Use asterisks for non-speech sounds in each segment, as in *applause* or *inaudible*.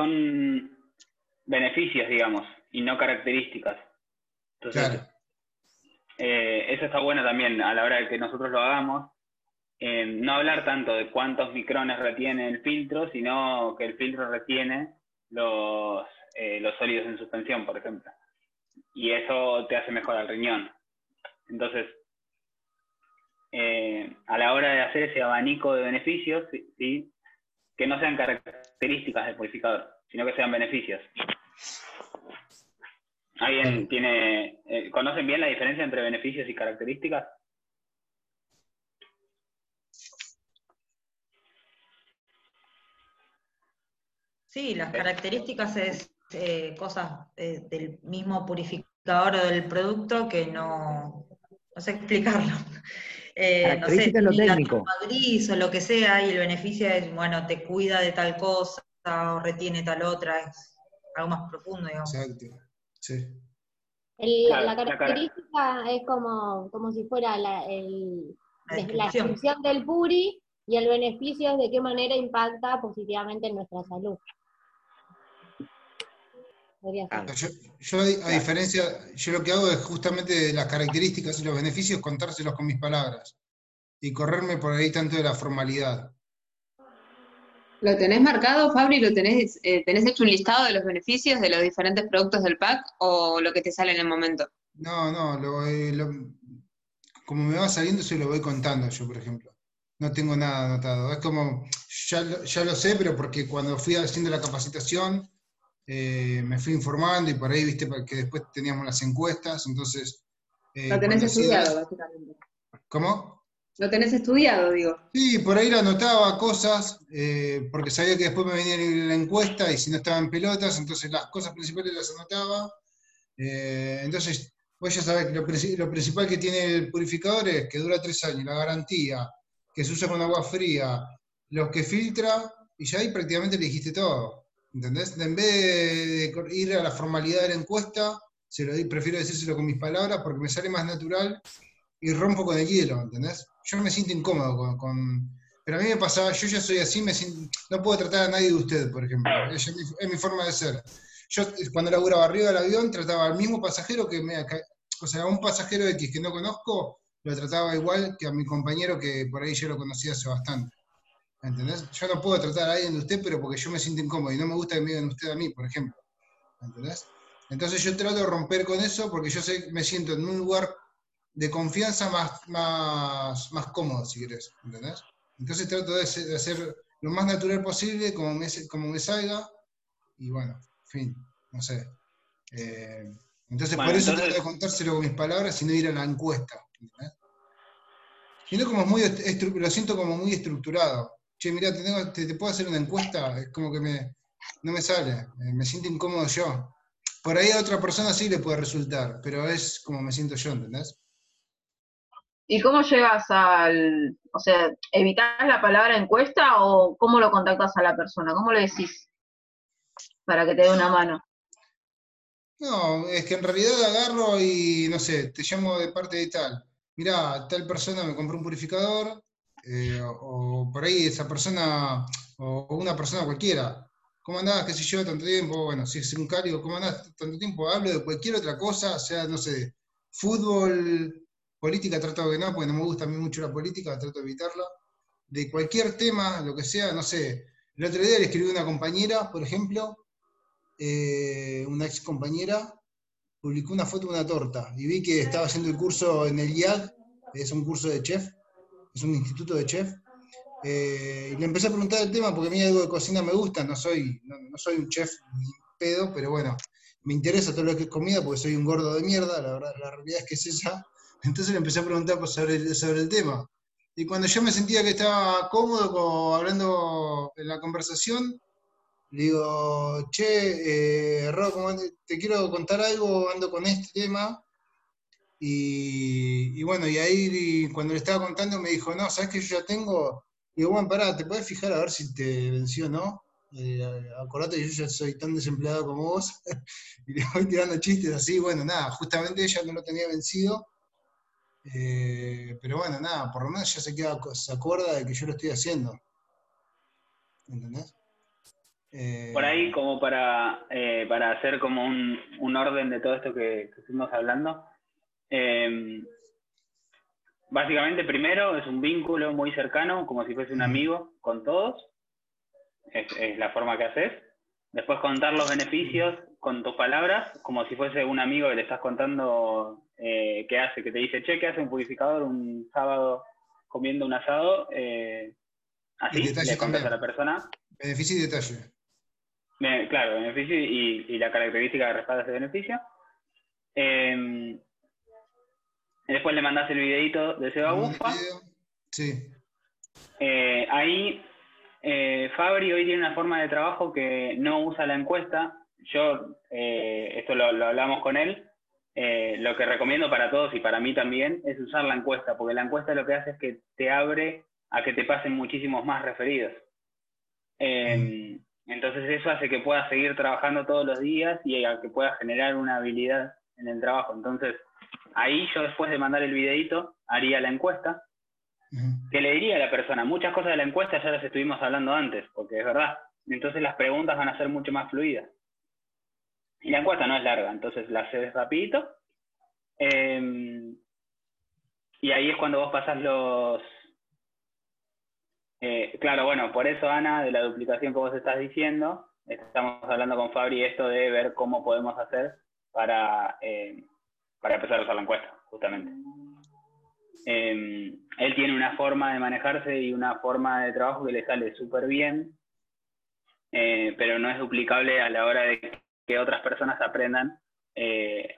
son beneficios, digamos, y no características. Entonces, eh, eso está bueno también a la hora de que nosotros lo hagamos. Eh, no hablar tanto de cuántos micrones retiene el filtro, sino que el filtro retiene los, eh, los sólidos en suspensión, por ejemplo. Y eso te hace mejor al riñón. Entonces, a la hora de hacer ese abanico de beneficios, ¿sí? Que no sean características del purificador, sino que sean beneficios. ¿Alguien tiene, eh, conocen bien la diferencia entre beneficios y características? Sí, las características es eh, cosas eh, del mismo purificador o del producto que no, no sé explicarlo. No sé, lo técnico. gris o lo que sea, y el beneficio es, bueno, te cuida de tal cosa o retiene tal otra, es algo más profundo, digamos. Exacto. Sí. la característica es como, como si fuera la, el, la, descripción del puri y el beneficio es de qué manera impacta positivamente en nuestra salud. Ah, yo, a diferencia, yo lo que hago es justamente las características y los beneficios contárselos con mis palabras y correrme por ahí tanto de la formalidad. ¿Lo tenés marcado, Fabri? ¿Lo tenés, eh, tenés hecho un listado de los beneficios de los diferentes productos del pack o lo que te sale en el momento? No, no, eh, como me va saliendo, se lo voy contando yo, por ejemplo. No tengo nada anotado. Es como, ya, ya lo sé, pero porque cuando fui haciendo la capacitación, eh, me fui informando y por ahí, viste, que después teníamos las encuestas, entonces... lo tenés estudiado, básicamente. ¿Cómo? Lo tenés estudiado, digo. Sí, por ahí lo anotaba cosas, eh, porque sabía que después me venía la encuesta y si no estaba en pelotas, entonces las cosas principales las anotaba. Eh, entonces, vos ya sabés que lo, principal que tiene el purificador es que dura tres años, la garantía, que se usa con agua fría, los que filtra, y ya ahí prácticamente le dijiste todo. ¿Entendés? En vez de, ir a la formalidad de la encuesta, se lo prefiero decírselo con mis palabras porque me sale más natural y rompo con el hielo, ¿entendés? yo me siento incómodo con, Pero a mí me pasaba, yo ya soy así, me no puedo tratar a nadie de usted, por ejemplo. Es, mi, forma de ser. Yo cuando laburaba arriba del avión trataba al mismo pasajero que me... O sea, a un pasajero X que no conozco, lo trataba igual que a mi compañero que por ahí yo lo conocía hace bastante. ¿Entendés? Yo no puedo tratar a alguien de usted, pero porque yo me siento incómodo y no me gusta que me digan usted a mí, por ejemplo. ¿Entendés? Entonces yo trato de romper con eso porque yo sé, me siento en un lugar de confianza más, más, más cómodo, si querés, ¿entendés? Entonces trato de, hacer lo más natural posible, como me, como me salga, y bueno, en fin, no sé. Eh, entonces por eso trato de contárselo con mis palabras y no ir a la encuesta, ¿entendés? como es muy, lo siento como muy estructurado. Che, mira, te, te, puedo hacer una encuesta, es como que me, no me sale, eh, me siento incómodo yo. Por ahí a otra persona sí le puede resultar, pero es como me siento yo, ¿entendés? ¿Y cómo llegas al, o sea, evitas la palabra encuesta o cómo lo contactas a la persona? ¿Cómo le decís para que te dé una mano? No, es que en realidad agarro y, no sé, te llamo de parte de tal. Mirá, tal persona me compró un purificador, eh, o, por ahí esa persona, o una persona cualquiera. ¿Cómo andás? ¿Qué sé yo? Tanto tiempo. Bueno, si es un cálido, ¿cómo andás? Tanto tiempo. Hablo de cualquier otra cosa, sea, no sé, fútbol, política trato de no, porque no me gusta a mí mucho la política, trato de evitarla. De cualquier tema, lo que sea, no sé. El otro día le escribí a una compañera, por ejemplo, eh, una ex compañera, publicó una foto de una torta y vi que estaba haciendo el curso en el IAG, es un curso de chef, es un instituto de chef. Eh, y le empecé a preguntar el tema porque a mí algo de cocina me gusta, no soy, no, soy un chef ni pedo, pero bueno, me interesa todo lo que es comida porque soy un gordo de mierda, la verdad, la realidad es que es esa. *laughs* Entonces le empecé a preguntar sobre el, sobre el tema. Y cuando yo me sentía que estaba cómodo hablando en la conversación, le digo, che, eh, te quiero contar algo, ando con este tema. Y, bueno, y ahí cuando le estaba contando me dijo, no, ¿sabes que yo ya tengo? Y digo, bueno, pará, ¿te puedes fijar a ver si te venció o no? Eh, acordate que yo ya soy tan desempleado como vos. *laughs* y le voy tirando chistes así, bueno, nada, justamente ella no lo tenía vencido eh, pero bueno, nada, por lo menos ya se, queda, se acuerda de que yo lo estoy haciendo. ¿Entendés? Eh, por ahí, como para, eh, para hacer como un, orden de todo esto que, que estuvimos hablando, em, básicamente primero es un vínculo muy cercano, como si fuese un amigo con todos, es, la forma que haces. Después contar los beneficios con tus palabras, como si fuese un amigo que le estás contando eh, qué hace, que te dice, che, ¿qué hace un purificador un sábado comiendo un asado? así, le contas a la persona. Beneficio y detalle claro, beneficio y, la característica que respalda ese beneficio. Em, después le mandas el videito de Seba Bufa. Sí. Eh, ahí eh, Fabri hoy tiene una forma de trabajo que no usa la encuesta. Yo, eh, esto lo, hablamos con él, lo que recomiendo para todos y para mí también es usar la encuesta, porque la encuesta lo que hace es que te abre a que te pasen muchísimos más referidos. Em, mm. Entonces eso hace que puedas seguir trabajando todos los días y a que puedas generar una habilidad en el trabajo. Entonces ahí yo después de mandar el videito haría la encuesta, que le diría a la persona, muchas cosas de la encuesta ya las estuvimos hablando antes, porque es verdad. Entonces las preguntas van a ser mucho más fluidas. Y la encuesta no es larga, entonces la haces rapidito. Em, y ahí es cuando vos pasás los, eh, claro, bueno, por eso, Ana, de la duplicación que vos estás diciendo, estamos hablando con Fabri esto de ver cómo podemos hacer para, eh, para empezar a usar la encuesta, justamente. Eh, él tiene una forma de manejarse y una forma de trabajo que le sale súper bien, pero no es duplicable a la hora de que otras personas aprendan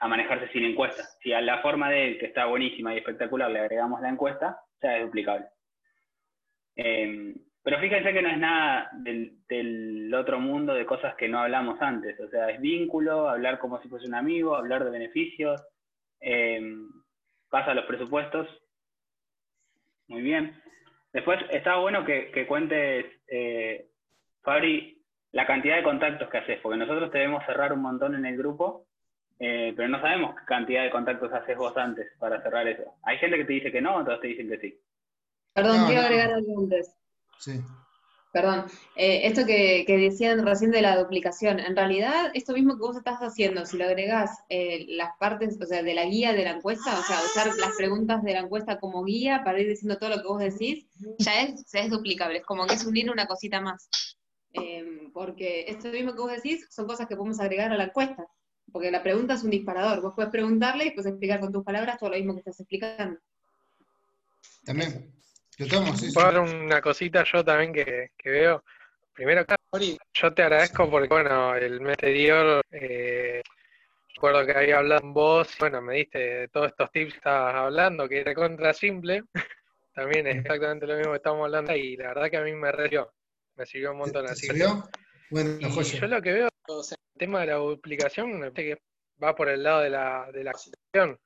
a manejarse sin encuesta. Si a la forma de él, que está buenísima y espectacular, le agregamos la encuesta, ya es duplicable. Em, pero fíjense que no es nada del, otro mundo de cosas que no hablamos antes. O sea, es vínculo, hablar como si fuese un amigo, hablar de beneficios, em, pasa los presupuestos. Muy bien. Después, está bueno que, cuentes, eh, Fabri, la cantidad de contactos que haces, porque nosotros debemos cerrar un montón en el grupo, eh, pero no sabemos qué cantidad de contactos haces vos antes para cerrar eso. Hay gente que te dice que no, otros te dicen que sí. Perdón, quiero agregar algo antes. Sí. Perdón, eh, esto que, decían recién de la duplicación, en realidad esto mismo que vos estás haciendo, si lo agregás eh, las partes, o sea, de la guía de la encuesta, o sea, usar las preguntas de la encuesta como guía para ir diciendo todo lo que vos decís, ya es, es duplicable, es como que es unir una cosita más. Em, porque esto mismo que vos decís son cosas que podemos agregar a la encuesta, porque la pregunta es un disparador, vos puedes preguntarle y puedes explicar con tus palabras todo lo mismo que estás explicando. También. Puedo una cosita yo también que, veo. Primero, yo te agradezco porque, bueno, el mes anterior, eh, recuerdo que había hablado con vos, y, bueno, me diste todos estos tips que estabas hablando, que era contra simple. *laughs* también es exactamente lo mismo que estamos hablando y la verdad que a mí me sirvió, me sirvió un montón. así Bueno, yo lo que veo, el tema de la duplicación, me parece que va por el lado de la, de la acción.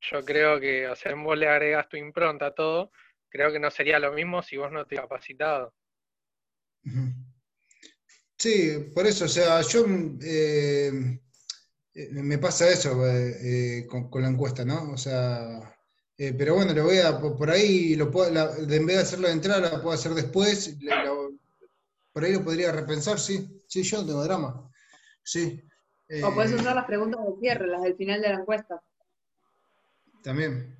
Yo creo que, o sea, vos le agregas tu impronta a todo, creo que no sería lo mismo si vos no te capacitado. Sí, por eso, o sea, yo eh, eh, me pasa eso eh, con, la encuesta, ¿no? O sea, pero bueno, lo voy a, por ahí, lo puedo, en vez de hacerlo de entrada, lo puedo hacer después, por ahí lo podría repensar, sí, sí, yo no tengo drama, sí. o puedes usar las preguntas de cierre, las del final de la encuesta. También.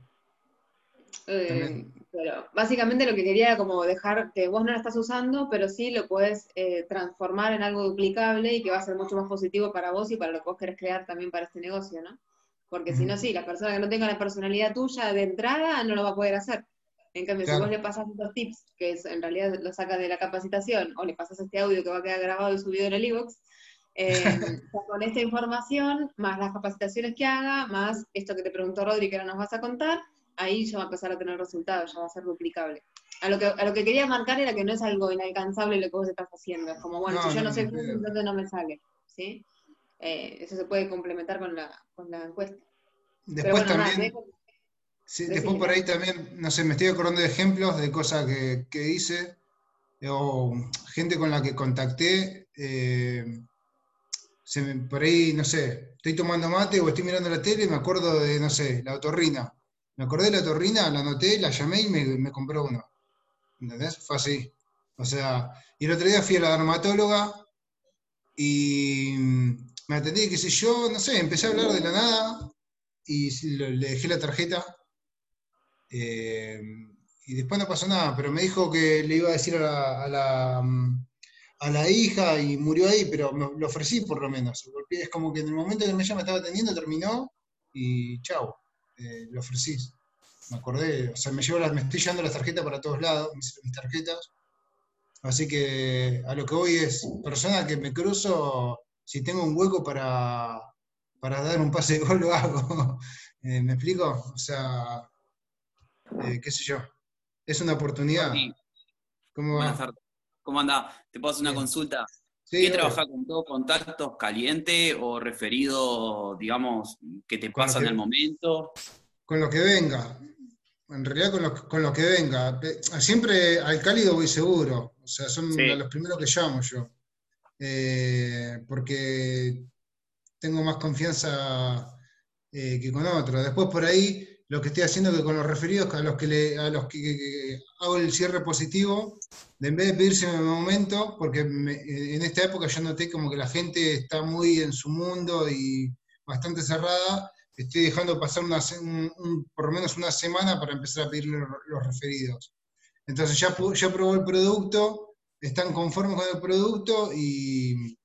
también. Pero básicamente lo que quería era como dejar que vos no la estás usando, pero sí lo puedes eh, transformar en algo duplicable y que va a ser mucho más positivo para vos y para lo que vos querés crear también para este negocio, ¿no? Porque si no, sí, la persona que no tenga la personalidad tuya de entrada no lo va a poder hacer. En cambio, si vos le pasas estos tips, que es, en realidad lo sacas de la capacitación, o le pasas este audio que va a quedar grabado y subido en el e-box, eh, *laughs* con esta información, más las capacitaciones que haga, más esto que te preguntó Rodri que ahora nos vas a contar, ahí ya va a empezar a tener resultados, ya va a ser duplicable. A lo, que, a lo que quería marcar era que no es algo inalcanzable lo que vos estás haciendo. Es como, bueno, si yo no, sé cómo, entonces no me sale. ¿sí? Eh, eso se puede complementar con la, con la encuesta. Después también, después por ahí también, no sé, me estoy acordando de ejemplos de cosas que, que hice, o gente con la que contacté, eh, por ahí, no sé, estoy tomando mate o estoy mirando la tele y me acuerdo de, no sé, la otorrina me acordé de la torrina, la anoté, la llamé y me, compró uno. ¿Entendés? Fue así. O sea, y el otro día fui a la dermatóloga y me atendí, qué sé yo, no sé, empecé a hablar de la nada y le dejé la tarjeta. Eh, y después no pasó nada, pero me dijo que le iba a decir a la, a la, hija y murió ahí, pero lo ofrecí por lo menos. Es como que en el momento que ella me estaba atendiendo terminó y chao, eh, lo ofrecí. Me acordé, o sea, me, llevo las, me estoy llevando las tarjetas para todos lados, mis, mis tarjetas. Así que a lo que voy es, persona que me cruzo, si tengo un hueco para, para dar un pase de gol, lo hago. *laughs* Eh, ¿Me explico? O sea, eh, qué sé yo. Es una oportunidad. ¿Cómo Buenas tardes. ¿Cómo anda? ¿Te puedo hacer una consulta? ¿Qué trabaja con todos contactos caliente o referido, digamos, que te pasa en el momento? Con lo que venga. En realidad con lo, con lo que venga. Siempre al cálido voy seguro. O sea, son los primeros que llamo yo. Eh, porque tengo más confianza eh, que con otros. Después por ahí lo que estoy haciendo es que con los referidos a los que, a los que, hago el cierre positivo, de en vez de pedirse en el momento, porque en esta época yo noté como que la gente está muy en su mundo y bastante cerrada, estoy dejando pasar una, por lo menos una semana para empezar a pedirle los, referidos. Entonces ya, ya probó el producto, están conformes con el producto y,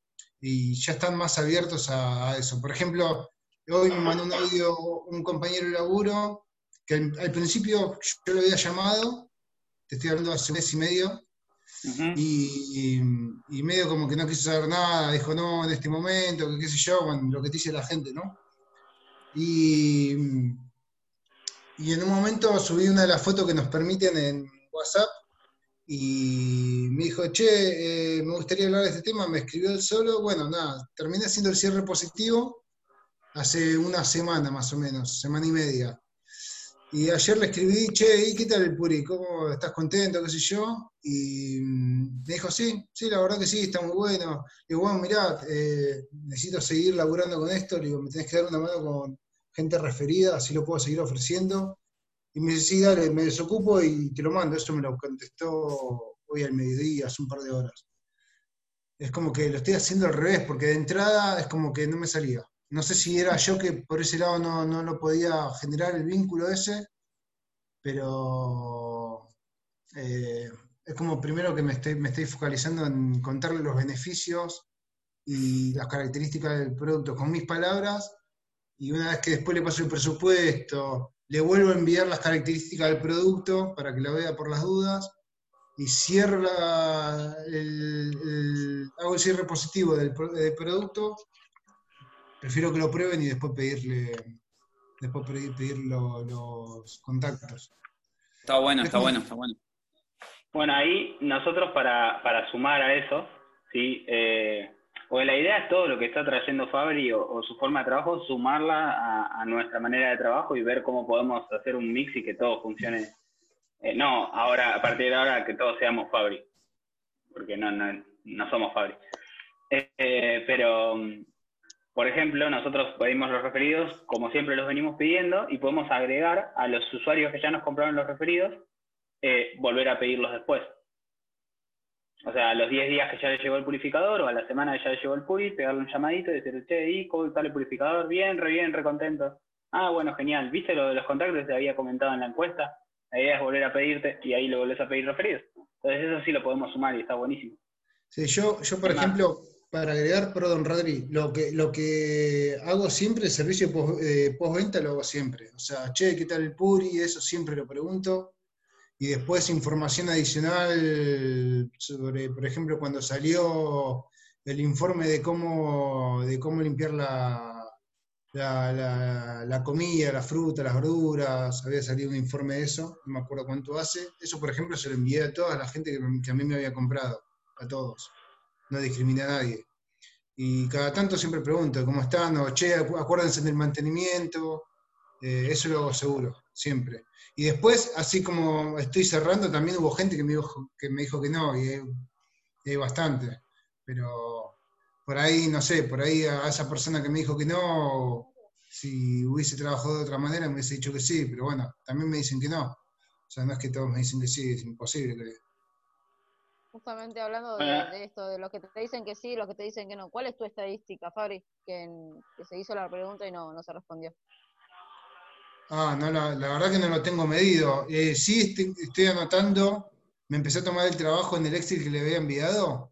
ya están más abiertos a, eso. Por ejemplo, hoy me mandó un audio un compañero de laburo que al, principio yo lo había llamado, te estoy hablando hace un mes y medio, y, medio como que no quiso saber nada, dijo no en este momento, que qué sé yo, lo que te dice la gente, ¿no? Y, y en un momento subí una de las fotos que nos permiten en WhatsApp y me dijo, che, eh, me gustaría hablar de este tema, me escribió él solo, bueno, nada, terminé haciendo el cierre positivo hace una semana más o menos, semana y media. Y ayer le escribí, che, ¿y qué tal el Puri? ¿Cómo estás contento? ¿Qué sé yo? Y mm, me dijo, sí, sí, la verdad que sí, está muy bueno. Y digo, bueno, mirá, eh, necesito seguir laburando con esto. Le digo, me tenés que dar una mano con gente referida, así lo puedo seguir ofreciendo. Y me dice, sí, dale, me desocupo y te lo mando. Eso me lo contestó hoy al mediodía, hace un par de horas. Es como que lo estoy haciendo al revés, porque de entrada es como que no me salía. No sé si era yo que por ese lado no, no lo podía generar el vínculo ese, pero eh, es como primero que me estoy, me estoy focalizando en contarle los beneficios y las características del producto con mis palabras, y una vez que después le paso el presupuesto, le vuelvo a enviar las características del producto para que lo vea por las dudas, y cierro el, hago el cierre positivo del, del producto prefiero que lo prueben y después pedirle, después pedir, los contactos. Está bueno, está bueno, está bueno. Bueno, ahí nosotros para, sumar a eso, ¿sí? Eh, o la idea es todo lo que está trayendo Fabri o, su forma de trabajo, sumarla a, nuestra manera de trabajo y ver cómo podemos hacer un mix y que todo funcione. Eh, no, ahora, a partir de ahora, que todos seamos Fabri, porque no, no, no somos Fabri. Eh, pero por ejemplo, nosotros pedimos los referidos, como siempre los venimos pidiendo, y podemos agregar a los usuarios que ya nos compraron los referidos, eh, volver a pedirlos después. O sea, a los 10 días que ya le llegó el purificador o a la semana que ya le llegó el puri, pegarle un llamadito y decir, che, ¿y cómo está el purificador? Bien, re bien, re contento. Ah, bueno, genial. ¿Viste lo de los contactos que te había comentado en la encuesta? La idea es volver a pedirte y ahí lo volvés a pedir referidos. Entonces eso sí lo podemos sumar y está buenísimo. Sí, yo, yo por ejemplo, para agregar, perdón, Rodri, lo que, lo que hago siempre, el servicio eh, postventa lo hago siempre. O sea, che, ¿qué tal el Puri? Eso siempre lo pregunto. Y después información adicional sobre, por ejemplo, cuando salió el informe de cómo, de cómo limpiar la, la, comida, la fruta, las verduras, había salido un informe de eso, no me acuerdo cuánto hace. Eso, por ejemplo, se lo envié a toda la gente que, que a mí me había comprado, a todos no discrimina a nadie. Y cada tanto siempre pregunto cómo están, o che, acuérdense del mantenimiento, eh, eso lo hago seguro, siempre. Y después, así como estoy cerrando, también hubo gente que me dijo que, no, y hay, bastante. Pero por ahí, no sé, por ahí a esa persona que me dijo que no, si hubiese trabajado de otra manera, me hubiese dicho que sí, pero bueno, también me dicen que no. O sea, no es que todos me dicen que sí, es imposible que justamente hablando de, esto, de los que te dicen que sí, los que te dicen que no. ¿Cuál es tu estadística, Fabri? Que, se hizo la pregunta y no, no se respondió. Ah, no, la, verdad que no lo tengo medido. Eh, sí estoy, anotando, me empecé a tomar el trabajo en el Excel que le había enviado.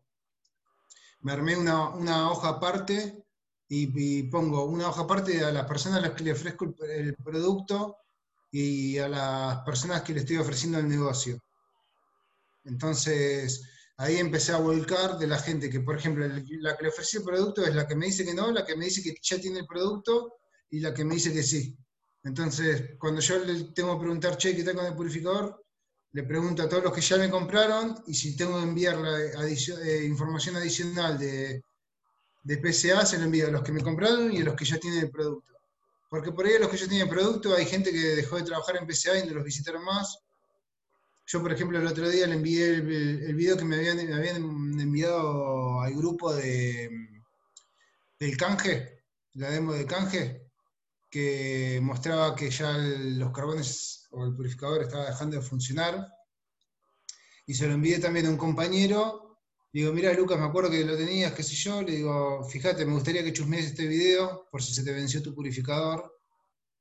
Me armé una, hoja aparte y, pongo una hoja aparte a las personas a las que le ofrezco el producto y a las personas que le estoy ofreciendo el negocio. Entonces, ahí empecé a volcar de la gente que, por ejemplo, la que le ofrecí el producto es la que me dice que no, la que me dice que ya tiene el producto y la que me dice que sí. Entonces, cuando yo le tengo que preguntar, che, ¿qué tal con el purificador? Le pregunto a todos los que ya me compraron y si tengo que enviar la eh, información adicional de, de PCA, se lo envío a los que me compraron y a los que ya tienen el producto. Porque por ahí a los que ya tienen el producto hay gente que dejó de trabajar en PCA y no los visitaron más yo, por ejemplo, el otro día le envié el, video que me habían, enviado al grupo de, del canje, la demo de canje, que mostraba que ya los carbones o el purificador estaba dejando de funcionar. Y se lo envié también a un compañero. Digo, mira Lucas, me acuerdo que lo tenías, qué sé yo. Le digo, fíjate, me gustaría que chusmees este video por si se te venció tu purificador.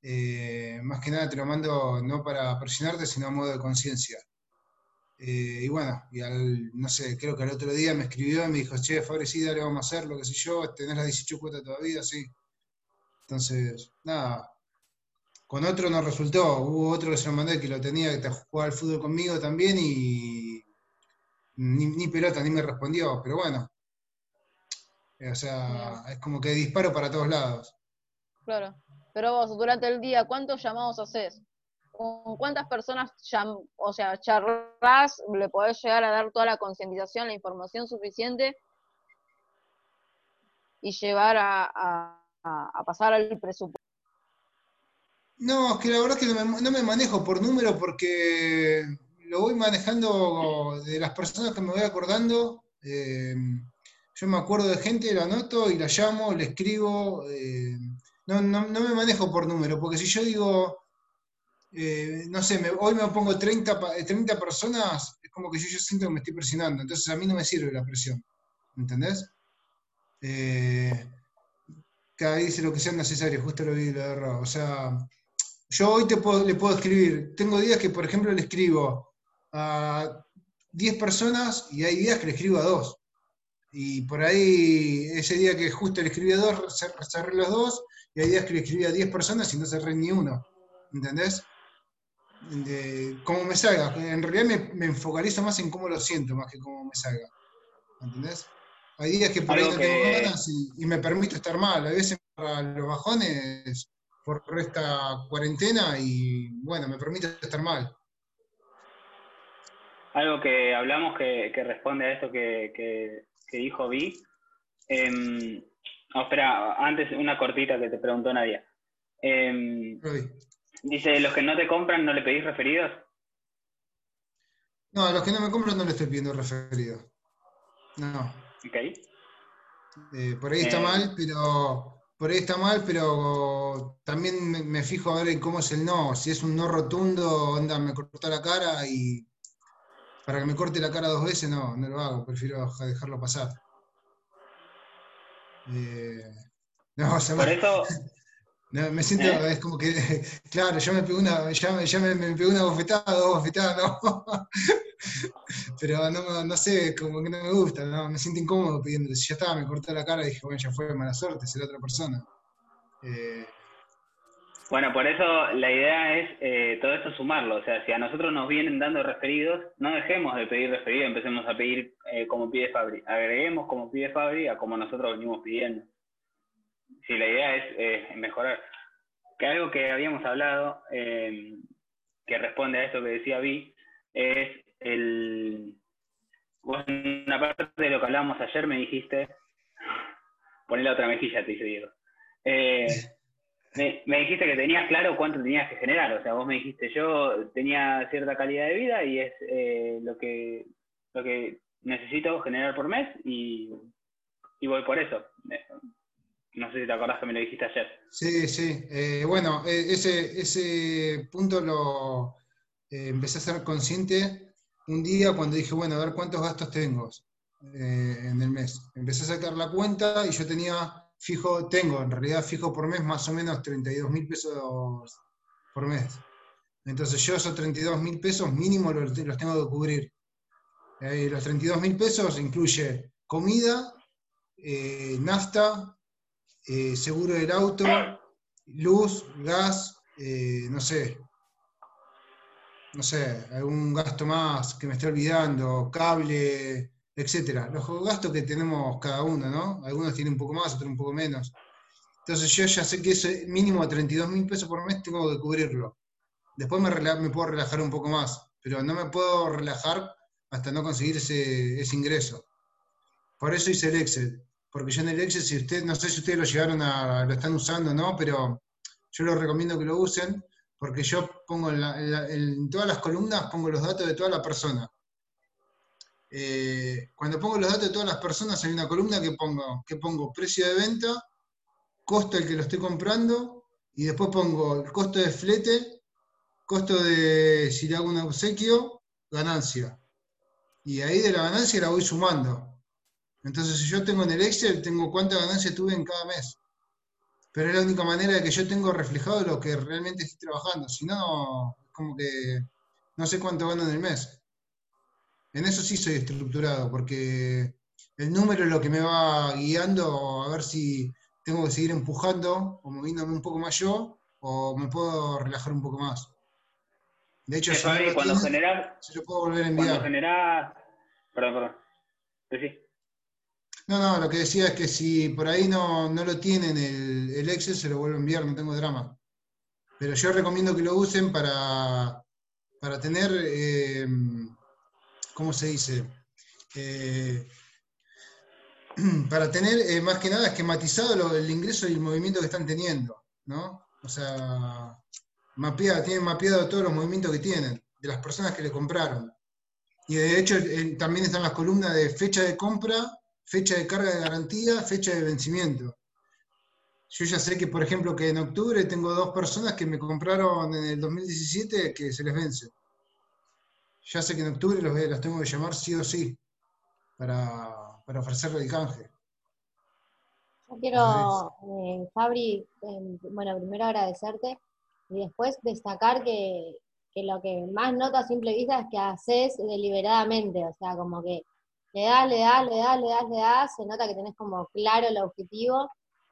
Eh, más que nada te lo mando no para presionarte, sino a modo de conciencia. Eh, y bueno, y al, no sé, creo que al otro día me escribió y me dijo, che, Fabre, sí, dale, vamos a hacer lo que sé yo, tenés las 18 cuotas todavía, sí. Entonces, nada, con otro no resultó, hubo otro que se lo mandé que lo tenía, que jugaba al fútbol conmigo también y ni, pelota, ni me respondió, pero bueno. O sea, es como que disparo para todos lados. Claro. Pero vos, durante el día, ¿cuántos llamados haces? Con cuántas personas, o sea, charlas, le podés llegar a dar toda la concientización, la información suficiente y llevar a, pasar al presupuesto. No, es que la verdad es que no me, manejo por número porque lo voy manejando de las personas que me voy acordando. Eh, yo me acuerdo de gente, la anoto y la llamo, le escribo. Eh, no, no, me manejo por número, porque si yo digo, eh, no sé, hoy me pongo 30, 30 eh, personas, es como que yo, siento que me estoy presionando, entonces a mí no me sirve la presión, ¿entendés? Eh, cada día dice lo que sea necesario, justo lo vi lo de O sea, yo hoy te puedo, le puedo escribir, tengo días que, por ejemplo, le escribo a 10 personas y hay días que le escribo a 2. Y por ahí, ese día que justo le escribí a 2, cerré los dos, y hay días que le escribí a 10 personas y no cerré ni uno. ¿Entendés? De cómo me salga. En realidad me, me, focalizo más en cómo lo siento, más que cómo me salga. ¿Entendés? Hay días que por ahí no tengo ganas y, me permito estar mal. A veces para los bajones por esta cuarentena y bueno, me permite estar mal. Algo que hablamos que, responde a esto que, dijo Vi. Eh, espera, antes una cortita que te preguntó Nadia. Eh, Dice, ¿los que no te compran no le pedís referidos? No, a los que no me compran no le estoy pidiendo referidos. No. Ok. Eh, por ahí está eh. mal, pero por ahí está mal, pero también me, fijo a ver en cómo es el no. Si es un no rotundo, onda, me cortó la cara y para que me corte la cara dos veces, no, no lo hago, prefiero dejarlo pasar. Eh, no, *laughs* se Por eso, me siento, ¿Eh? es como que, *laughs* claro, yo me pego una, ya, ya me, me pegó una bofetada, dos bofetadas, no. *laughs* Pero no, no sé, como que no me gusta, no, me siento incómodo pidiendo. Si ya estaba, me cortó la cara y dije, bueno, ya fue mala suerte, será otra persona. Eh, bueno, por eso la idea es eh, todo esto sumarlo. O sea, si a nosotros nos vienen dando referidos, no dejemos de pedir referidos, empecemos a pedir como pide Fabri. Agreguemos como pide Fabri a como nosotros venimos pidiendo. Sí, la idea es mejorar. Que algo que habíamos hablado, eh, que responde a esto que decía Vi, es el. una parte de lo que hablábamos ayer me dijiste. Poné la otra mejilla, te dice Diego. Eh, me, dijiste que tenías claro cuánto tenías que generar. O sea, vos me dijiste, yo tenía cierta calidad de vida y es eh, lo, que, lo que necesito generar por mes y, y voy por eso. No sé si te acordás que me lo dijiste ayer. Sí, sí. Eh, bueno, eh, ese, ese punto lo eh, empecé a ser consciente un día cuando dije, bueno, a ver cuántos gastos tengo eh, en el mes. Empecé a sacar la cuenta y yo tenía fijo, tengo en realidad fijo por mes más o menos 32 mil pesos por mes. Entonces yo esos 32 mil pesos mínimo los, tengo que cubrir. Los 32 mil pesos incluye comida, nafta, eh, seguro del auto, luz, gas, no sé, no sé, algún gasto más que me esté olvidando, cable, etcétera. Los gastos que tenemos cada uno, ¿no? Algunos tienen un poco más, otros un poco menos. Entonces yo ya sé que ese mínimo de 32 mil pesos por mes tengo que cubrirlo. Después me, me, puedo relajar un poco más, pero no me puedo relajar hasta no conseguir ese, ingreso. Por eso hice el Excel, porque yo en el Excel, si usted, no sé si ustedes lo llegaron a, lo están usando o no, pero yo les recomiendo que lo usen, porque yo pongo en, en todas las columnas, pongo los datos de toda la persona eh, cuando pongo los datos de todas las personas, hay una columna que pongo, que pongo precio de venta, costo al que lo estoy comprando, y después pongo el costo de flete, costo de si le hago un obsequio, ganancia. Y ahí de la ganancia la voy sumando. Entonces, si yo tengo en el Excel, tengo cuánta ganancia tuve en cada mes. Pero es la única manera de que yo tengo reflejado lo que realmente estoy trabajando. Si no, es como que no sé cuánto gano en el mes. En eso sí soy estructurado, porque el número es lo que me va guiando a ver si tengo que seguir empujando o moviéndome un poco más yo o me puedo relajar un poco más. De hecho, si no cuando generás, se lo puedo volver a enviar. Cuando generás, perdón, perdón. No, no, lo que decía es que si por ahí no, lo tienen el, el, Excel, se lo vuelvo a enviar, no tengo drama. Pero yo recomiendo que lo usen para, para tener eh, ¿cómo se dice? Eh, *clears throat* para tener eh, más que nada esquematizado el ingreso y el movimiento que están teniendo, ¿no? O sea, tienen mapeado todos los movimientos que tienen, de las personas que le compraron. Y de hecho también están las columnas de fecha de compra, fecha de carga de garantía, fecha de vencimiento. Yo ya sé que, por ejemplo, que en octubre tengo dos personas que me compraron en el 2017 que se les vence ya sé que en octubre los, tengo que llamar sí o sí para, para ofrecerle el canje. Yo quiero, eh, Fabri, eh, bueno, primero agradecerte y después destacar que, lo que más nota a simple vista es que haces deliberadamente, o sea, como que le das, le das, le das, le das, le das, se nota que tenés como claro el objetivo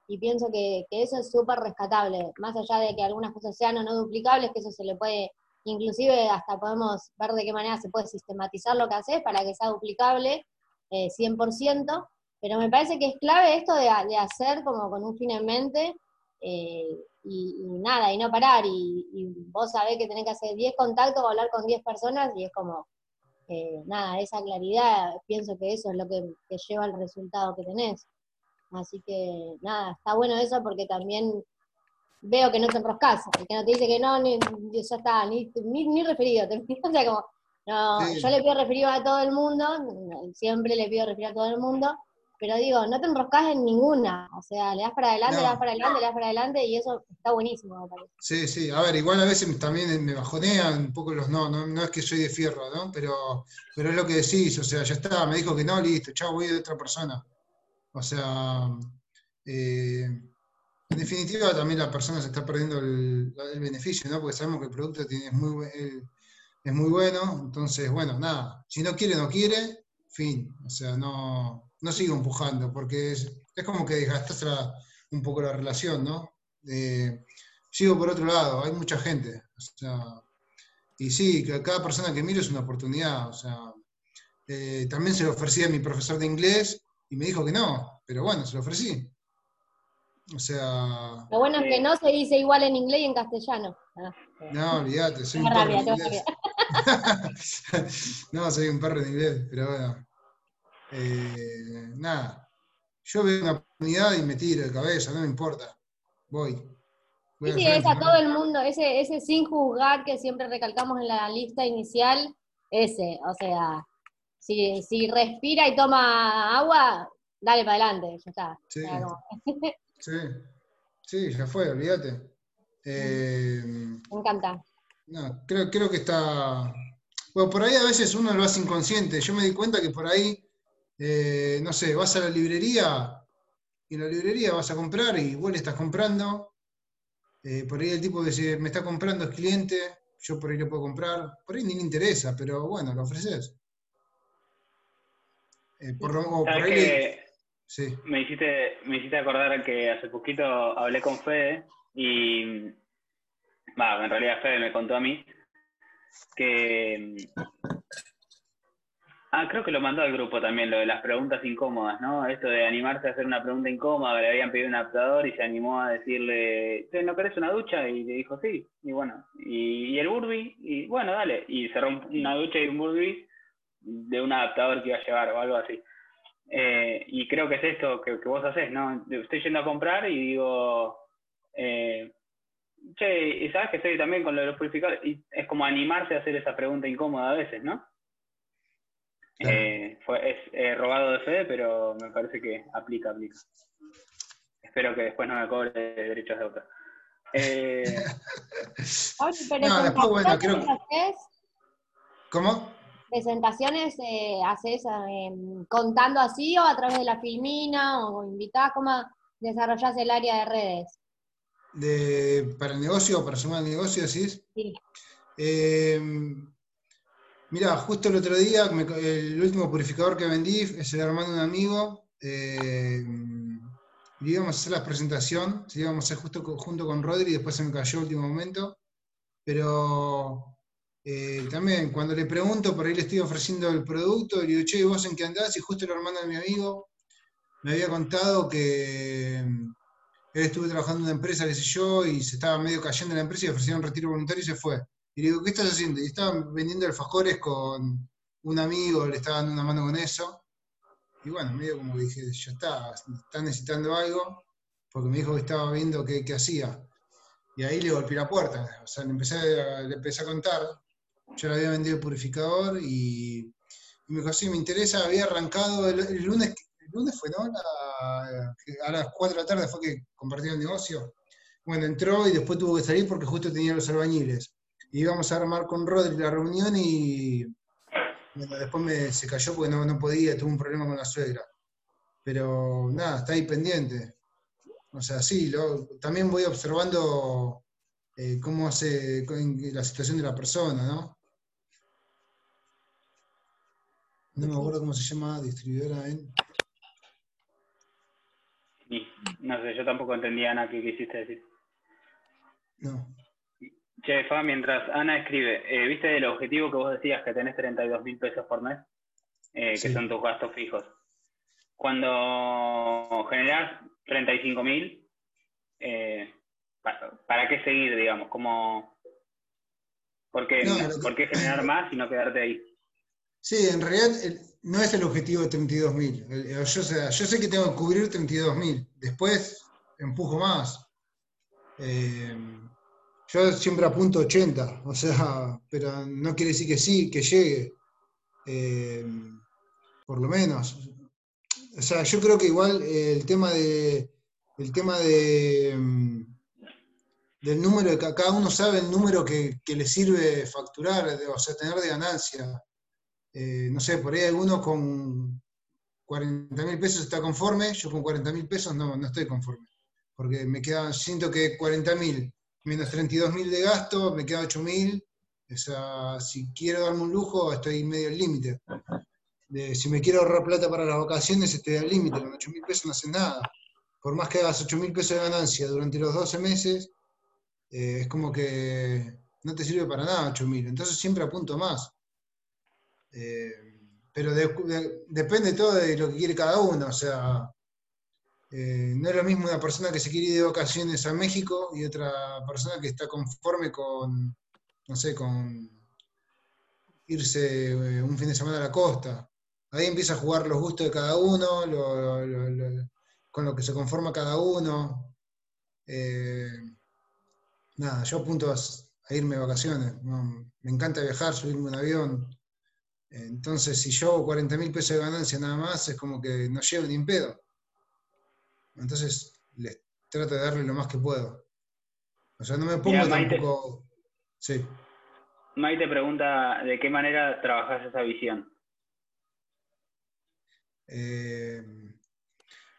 y pienso que, que eso es súper rescatable, más allá de que algunas cosas sean o no duplicables, que eso se le puede inclusive hasta podemos ver de qué manera se puede sistematizar lo que haces para que sea duplicable 100%, eh, pero me parece que es clave esto de, hacer como con un fin en mente eh, y, nada, y no parar, y, vos sabés que tenés que hacer 10 contactos o hablar con 10 personas y es como, eh, nada, esa claridad, pienso que eso es lo que, que lleva al resultado que tenés. Así que nada, está bueno eso porque también veo que no te enroscas, el que no te dice que no, ni, ya está, ni, ni, referido. *laughs* o sea, como, no, yo le pido referido a todo el mundo, siempre le pido referido a todo el mundo, pero digo, no te enroscas en ninguna, o sea, le das para adelante, le das para adelante, le das para adelante, y eso está buenísimo, me parece. Sí, sí, a ver, igual a veces también me bajonean un poco los no, no, es que soy de fierro, ¿no? Pero, pero es lo que decís, o sea, ya está, me dijo que no, listo, chao, voy de otra persona. O sea, eh, en definitiva, también la persona se está perdiendo el, beneficio, ¿no? Porque sabemos que el producto tiene, es, muy, es muy bueno, entonces, bueno, nada, si no quiere, no quiere, fin, o sea, no, no sigo empujando, porque es, como que desgastas un poco la relación, ¿no? sigo por otro lado, hay mucha gente, o sea, y sí, cada persona que miro es una oportunidad, o sea, eh, también se lo ofrecí a mi profesor de inglés y me dijo que no, pero bueno, se lo ofrecí. O sea. Lo bueno es que no se dice igual en inglés y en castellano. Ah, no, olvídate, soy un perro en inglés. *laughs* *laughs* no, soy un perro en inglés, pero bueno. Eh, nada. Yo veo una oportunidad y me tiro de cabeza, no me importa. Voy. sí, es a todo el mundo, ese, ese sin juzgar que siempre recalcamos en la lista inicial, ese, o sea, si, si respira y toma agua, dale para adelante, ya está. Sí. *laughs* Sí, sí, ya fue, olvídate. Eh, Me encanta. No, creo, creo que está, Bueno, por ahí a veces uno lo hace inconsciente. Yo me di cuenta que por ahí, eh, no sé, vas a la librería y en la librería vas a comprar y vos le estás comprando. Eh, por ahí el tipo que me está comprando es cliente, yo por ahí le puedo comprar. Por ahí ni me interesa, pero bueno, lo ofreces. Eh, por, por ahí sí. me, hiciste, me hiciste acordar que hace poquito hablé con Fede y. En realidad Fede me contó a mí que... Ah, creo que lo mandó al grupo también, lo de las preguntas incómodas, ¿no? Esto de animarse a hacer una pregunta incómoda, le habían pedido un adaptador y se animó a decirle, ¿no querés una ducha? Y le dijo, sí, y bueno, y, el burbi, y bueno, dale, y cerró una ducha y un burbi de un adaptador que iba a llevar o algo así. Eh, y creo que es esto que, vos haces, ¿no? Estoy yendo a comprar y digo, eh, Che, y sabes que estoy también con lo de los purificadores, y es como animarse a hacer esa pregunta incómoda a veces, ¿no? Eh, fue, es eh, robado de fe, pero me parece que aplica, aplica. Espero que después no me cobre derechos de autor. Eh... *laughs* no, después, bueno, creo ¿Cómo? ¿Presentaciones eh, haces em, contando así o a través de la filmina o invitás? ¿Cómo desarrollás el área de redes? de, para el negocio, para sumar el negocio, decís. Sí. Eh, mira, justo el otro día, el último purificador que vendí es el hermano de un amigo. Eh, íbamos a hacer la presentación, sí, íbamos a hacer justo junto con Rodri, y después se me cayó el último momento. Pero eh, también cuando le pregunto, por ahí le estoy ofreciendo el producto, y le digo, che, ¿vos en qué andás? Y justo el hermano de mi amigo me había contado que él estuvo trabajando en una empresa, qué sé yo, y se estaba medio cayendo en la empresa y ofrecieron un retiro voluntario y se fue. Y le digo, ¿qué estás haciendo? Y estaban vendiendo alfajores con un amigo, le estaba dando una mano con eso. Y bueno, medio como dije, ya está, está necesitando algo, porque me dijo que estaba viendo qué, hacía. Y ahí le golpeé la puerta. O sea, le empecé, a, le empecé a contar. Yo le había vendido el purificador y, me dijo, sí, me interesa. Había arrancado el, lunes, el lunes fue, ¿no? a las 4 de la tarde fue que compartió el negocio. Bueno, entró y después tuvo que salir porque justo tenía los albañiles. Íbamos a armar con Rodri la reunión y después se cayó porque no, podía, tuvo un problema con la suegra. Pero nada, está ahí pendiente. O sea, sí, también voy observando eh, cómo hace la situación de la persona, ¿no? No me acuerdo cómo se llama, distribuidora en... No sé, yo tampoco entendía, Ana, qué quisiste decir. No. Che, Fa, mientras Ana escribe, eh, ¿viste el objetivo que vos decías que tenés 32 mil pesos por mes? Eh, que son tus gastos fijos. Cuando generás 35 mil, eh, ¿para, qué seguir, digamos? Como, ¿por, qué, ¿Por qué generar *laughs* más y no quedarte ahí? Sí, en realidad no es el objetivo de 32.000. Yo, yo sé que tengo que cubrir 32.000. Después empujo más. Eh, yo siempre apunto 80, o sea, pero no quiere decir que sí, que llegue. Eh, por lo menos. O sea, yo creo que igual el tema de. El tema de. Mm, del número, cada uno sabe el número que, le sirve facturar, o sea, tener de ganancia. Eh, no sé, por ahí alguno con 40 mil pesos está conforme, yo con 40 mil pesos no, no estoy conforme, porque me queda, siento que 40 mil menos 32 mil de gasto, me queda 8 mil, o sea, si quiero darme un lujo, estoy medio al límite. si me quiero ahorrar plata para las vacaciones, estoy al límite, con 8 mil pesos no hace nada. Por más que hagas 8 mil pesos de ganancia durante los 12 meses, eh, es como que no te sirve para nada 8 mil. Entonces siempre apunto más. Eh, pero depende todo de lo que quiere cada uno, o sea, eh, no es lo mismo una persona que se quiere ir de vacaciones a México y otra persona que está conforme con, no sé, con irse eh, un fin de semana a la costa. Ahí empieza a jugar los gustos de cada uno, con lo que se conforma cada uno. nada, yo apunto a, irme de vacaciones. Me encanta viajar, subirme a un avión. Entonces, si yo hago 40 mil pesos de ganancia nada más, es como que no llevo ni en pedo. Entonces, les trato de darle lo más que puedo. O sea, no me pongo tampoco. Sí. Maite pregunta de qué manera trabajas esa visión. Eh,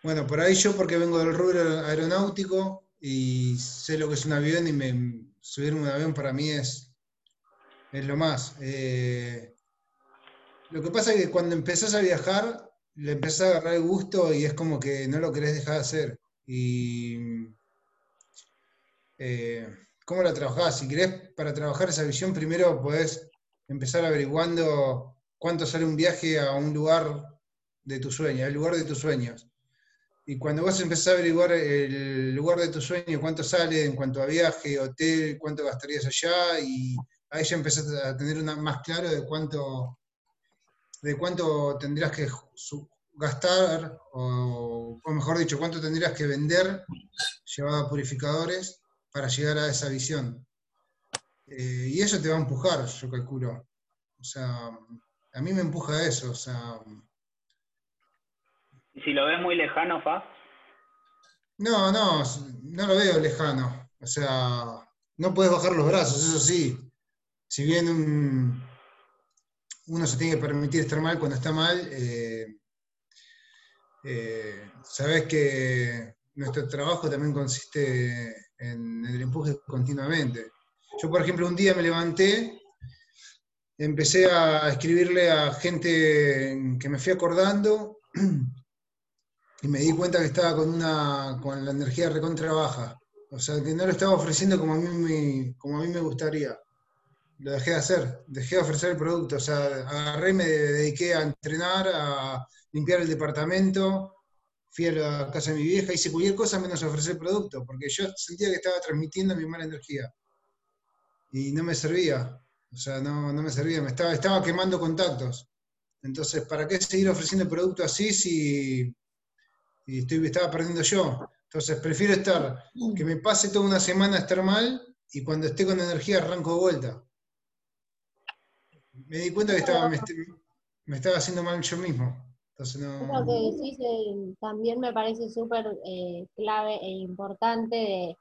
bueno, por ahí yo porque vengo del rubro aeronáutico y sé lo que es un avión y me, subir un avión para mí es, es lo más. Eh, lo que pasa es que cuando empezás a viajar, le empezás a agarrar el gusto y es como que no lo querés dejar de hacer. Y eh, ¿cómo la trabajás? Si querés para trabajar esa visión, primero podés empezar averiguando cuánto sale un viaje a un lugar de tus sueños, el lugar de tus sueños. Y cuando vas a empezar a averiguar el lugar de tu sueño, cuánto sale en cuanto a viaje, hotel, cuánto gastarías allá, y ahí ya empezás a tener una, más claro de cuánto, de cuánto tendrías que gastar, o, mejor dicho, cuánto tendrías que vender llevado a purificadores para llegar a esa visión. Eh, y eso te va a empujar, yo calculo. O sea, a mí me empuja eso, o sea, ¿Y si lo ves muy lejano, Fa? No, no, no lo veo lejano. O sea, no puedes bajar los brazos, eso sí. Si bien uno se tiene que permitir estar mal cuando está mal, eh, eh, sabes que nuestro trabajo también consiste en el empuje continuamente. Yo, por ejemplo, un día me levanté, empecé a escribirle a gente que me fui acordando *clears throat* y me di cuenta que estaba con una con la energía recontra baja. O sea, que no lo estaba ofreciendo como a mí como a mí me gustaría. Lo dejé de hacer, dejé de ofrecer el producto. O sea, agarré me dediqué a entrenar, a limpiar el departamento, fui a la casa de mi vieja, hice cualquier cosa menos ofrecer el producto, porque yo sentía que estaba transmitiendo mi mala energía. Y no me servía. O sea, no, no me servía, me estaba, estaba quemando contactos. Entonces, ¿para qué seguir ofreciendo producto así si, y estoy, estaba perdiendo yo. Entonces prefiero estar, que me pase toda una semana estar mal y cuando esté con energía arranco de vuelta. Me di cuenta que estaba, me, estaba haciendo mal yo mismo. Entonces no... Lo que decís eh, también me parece súper eh, clave e importante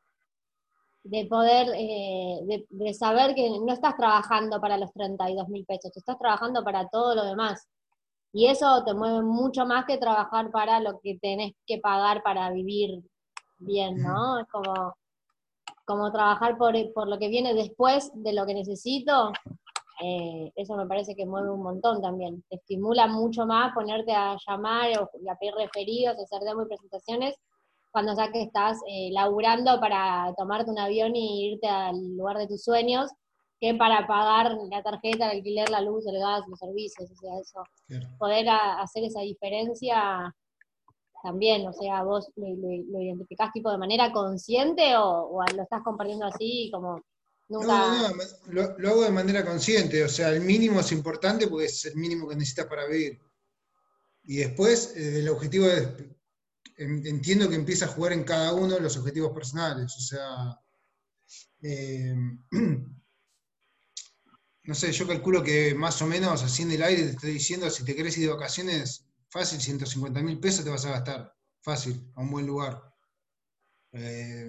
de, poder, eh, de, de, saber que no estás trabajando para los 32 mil pesos, estás trabajando para todo lo demás. Y eso te mueve mucho más que trabajar para lo que tenés que pagar para vivir bien, ¿no? Es como, como trabajar por, por lo que viene después de lo que necesito. Eh, eso me parece que mueve un montón también. Te estimula mucho más ponerte a llamar o a pedir referidos, hacer demo y presentaciones, cuando ya que estás eh, laburando para tomarte un avión y irte al lugar de tus sueños, que para pagar la tarjeta, el alquiler, la luz, el gas, los servicios, o sea, eso, poder hacer esa diferencia también, o sea, vos lo, lo, identificás tipo de manera consciente o, lo estás compartiendo así como nunca... No, no, lo, lo, hago de manera consciente, o sea, el mínimo es importante porque es el mínimo que necesitas para vivir. Y después eh, el objetivo es, entiendo que empieza a jugar en cada uno los objetivos personales, o sea... Eh, *clears throat* no sé, yo calculo que más o menos así en el aire te estoy diciendo, si te querés ir de vacaciones, fácil, 150 mil pesos te vas a gastar, fácil, a un buen lugar. Eh,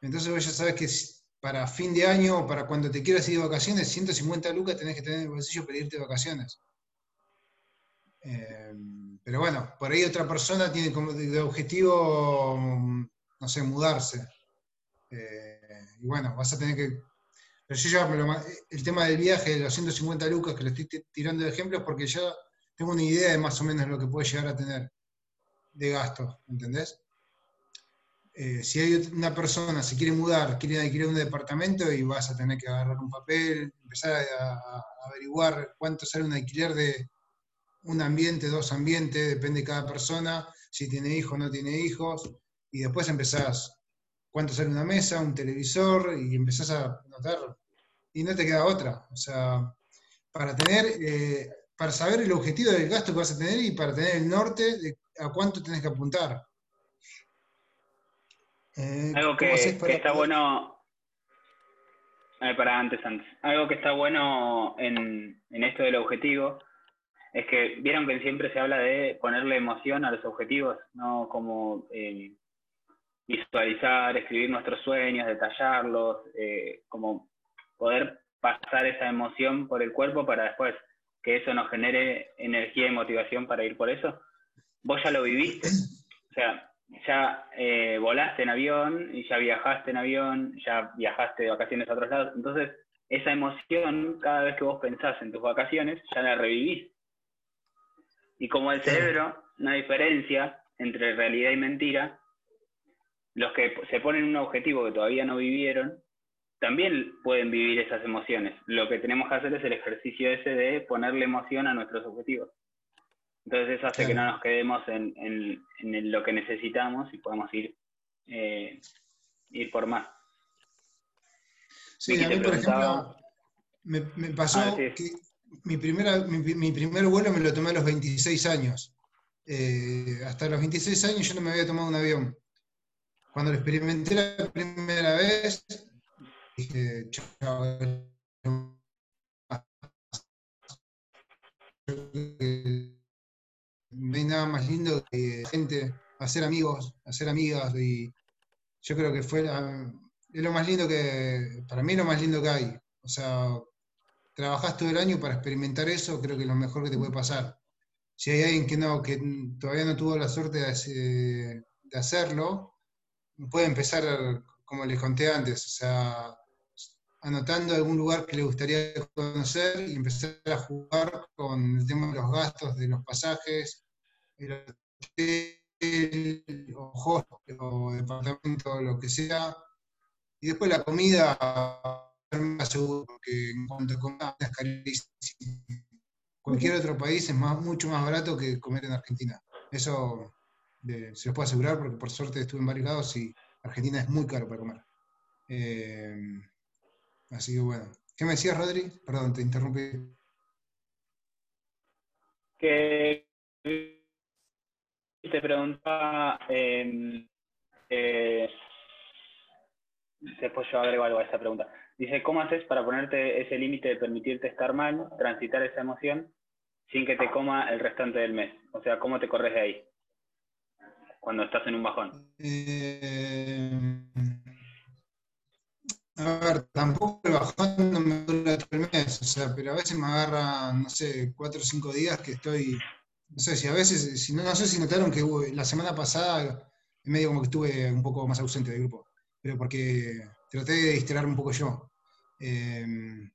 entonces vos ya sabes que para fin de año, para cuando te quieras ir de vacaciones, 150 lucas tenés que tener en el bolsillo para irte de vacaciones. Eh, pero bueno, por ahí otra persona tiene como de objetivo, no sé, mudarse. Eh, y bueno, vas a tener que pero yo ya el tema del viaje de los 150 lucas que lo estoy tirando de ejemplos porque yo tengo una idea de más o menos lo que puede llegar a tener de gasto, ¿entendés? Eh, si hay una persona, se quiere mudar, quiere adquirir un departamento y vas a tener que agarrar un papel, empezar a, averiguar cuánto sale un alquiler de un ambiente, dos ambientes, depende de cada persona, si tiene hijos o no tiene hijos, y después empezás cuánto sale una mesa, un televisor, y empezás a notar, y no te queda otra. O sea, para tener, eh, para saber el objetivo del gasto que vas a tener y para tener el norte de a cuánto tenés que apuntar. Eh, algo que, está bueno, para antes, antes, algo que está bueno en, esto del objetivo es que vieron que siempre se habla de ponerle emoción a los objetivos, no como eh, visualizar, escribir nuestros sueños, detallarlos, eh, como poder pasar esa emoción por el cuerpo para después que eso nos genere energía y motivación para ir por eso? Vos ya lo viviste. O sea, ya eh, volaste en avión y ya viajaste en avión, ya viajaste de vacaciones a otros lados. Entonces, esa emoción, cada vez que vos pensás en tus vacaciones, ya la revivís. Y como el cerebro, una diferencia entre realidad y mentira, los que se ponen un objetivo que todavía no vivieron, también pueden vivir esas emociones. Lo que tenemos que hacer es el ejercicio ese de ponerle emoción a nuestros objetivos. Entonces eso hace que no nos quedemos en, en, lo que necesitamos y podamos ir, eh, ir por más. Sí, a mí, por ejemplo, me, pasó ah, que mi, primera, mi, primer vuelo me lo tomé a los 26 años. Eh, hasta los 26 años yo no me había tomado un avión. Cuando lo experimenté la primera vez, dije, chao, no hay nada más lindo que gente, hacer amigos, hacer amigas, y yo creo que fue es lo más lindo que, para mí lo más lindo que hay. O sea, trabajás todo el año para experimentar eso, creo que es lo mejor que te puede pasar. Si hay alguien que no, que todavía no tuvo la suerte de, de hacerlo, puede empezar, como les conté antes, o sea, anotando algún lugar que le gustaría conocer y empezar a jugar con el tema de los gastos, de los pasajes, el hotel, o hostel, o departamento, lo que sea. Y después la comida, más seguro, porque en cuanto a comida es carísimo. Cualquier otro país es más, mucho más barato que comer en Argentina. Eso se los puedo asegurar porque por suerte estuve en varios lados y Argentina es muy caro para comer. Eh, Así que bueno. ¿Qué me decías, Rodri? Perdón, te interrumpí. Que te preguntaba, eh, eh, después yo agrego algo a esta pregunta. Dice, ¿cómo haces para ponerte ese límite de permitirte estar mal, transitar esa emoción, sin que te coma el restante del mes? O sea, ¿cómo te corres de ahí? Cuando estás en un bajón. Eh, a ver, tampoco el bajón no me dura todo el mes, o sea, pero a veces me agarra, no sé, cuatro o cinco días que estoy, no sé, si a veces, si no, no sé si notaron que la semana pasada, medio como que estuve un poco más ausente del grupo, pero porque traté de distraerme un poco yo. Em,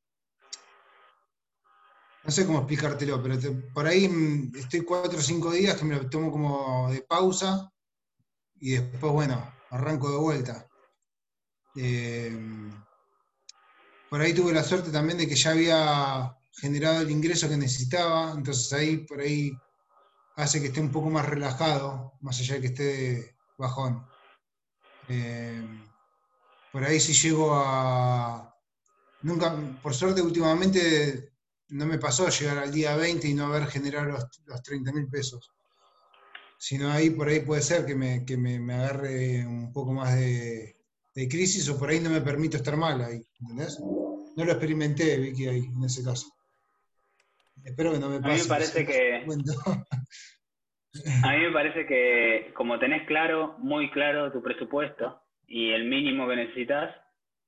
no sé cómo explicártelo, pero por ahí estoy cuatro o cinco días que me lo tomo como de pausa y después, bueno, arranco de vuelta. Em, por ahí tuve la suerte también de que ya había generado el ingreso que necesitaba, entonces ahí por ahí hace que esté un poco más relajado, más allá de que esté bajón. Em, por ahí si llego a... Nunca, por suerte últimamente no me pasó llegar al día 20 y no haber generado los, los 30 mil pesos. Sino ahí por ahí puede ser que me agarre un poco más de, de crisis o por ahí no me permito estar mal ahí, ¿entendés? No lo experimenté, Vicky, ahí, en ese caso. Espero que no me pase. A mí me parece que... *laughs* a mí me parece que como tenés claro, muy claro tu presupuesto y el mínimo que necesitas,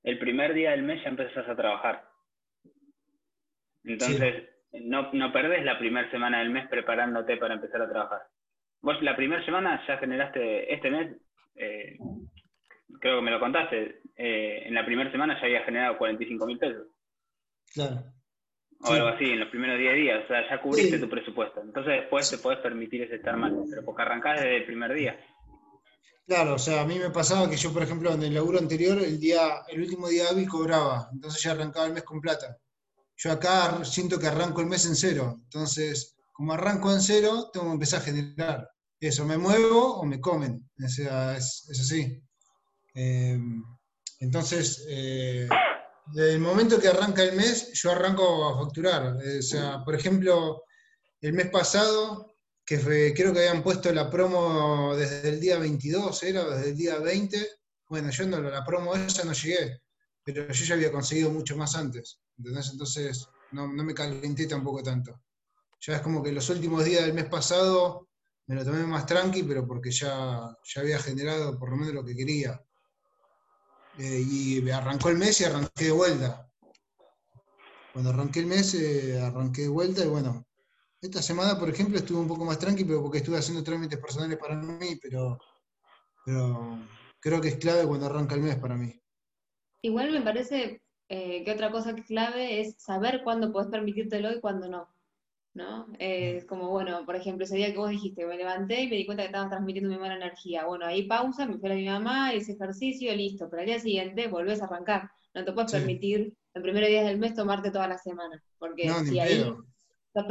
el primer día del mes ya empezás a trabajar. Entonces, no, no perdés la primera semana del mes preparándote para empezar a trabajar. Vos la primera semana ya generaste, este mes, eh, creo que me lo contaste, eh, en la primera semana ya había generado 45 mil pesos. Claro. O algo así, en los primeros 10 días, o sea, ya cubriste tu presupuesto. Entonces después te podés permitir ese estar mal, pero porque arrancás desde el primer día. Claro, o sea, a mí me pasaba que yo, por ejemplo, en el laburo anterior, el día, el último día hábil cobraba, entonces ya arrancaba el mes con plata. Yo acá siento que arranco el mes en cero, entonces, como arranco en cero, tengo que empezar a generar. Eso, me muevo o me comen, o sea, es, es así. Eh, entonces, eh, desde el momento que arranca el mes, yo arranco a facturar. Eh, o sea, por ejemplo, el mes pasado, que creo que habían puesto la promo desde el día 22, ¿era? Desde el día 20. Bueno, yo no, la promo esa no llegué, pero yo ya había conseguido mucho más antes. Entonces, no, no me calenté tampoco tanto. Ya es como que los últimos días del mes pasado me lo tomé más tranqui, pero porque ya, ya había generado por lo menos lo que quería. Eh, y arrancó el mes y arranqué de vuelta. cuando arranqué el mes, eh, arranqué de vuelta y bueno, esta semana, por ejemplo, estuve un poco más tranquilo pero porque estuve haciendo trámites personales para mí, pero, pero creo que es clave cuando arranca el mes para mí. Igual me parece eh, que otra cosa clave es saber cuándo podés permitírtelo y cuándo no. ¿No? Es como, bueno, por ejemplo, ese día que vos dijiste, me levanté y me di cuenta que estabas transmitiendo mi mala energía. Bueno, ahí pausa, me fui a mi mamá, hice ejercicio, listo. Pero al día siguiente volvés a arrancar. No te puedes permitir el primer día del mes tomarte toda la semana. Porque si ahí estás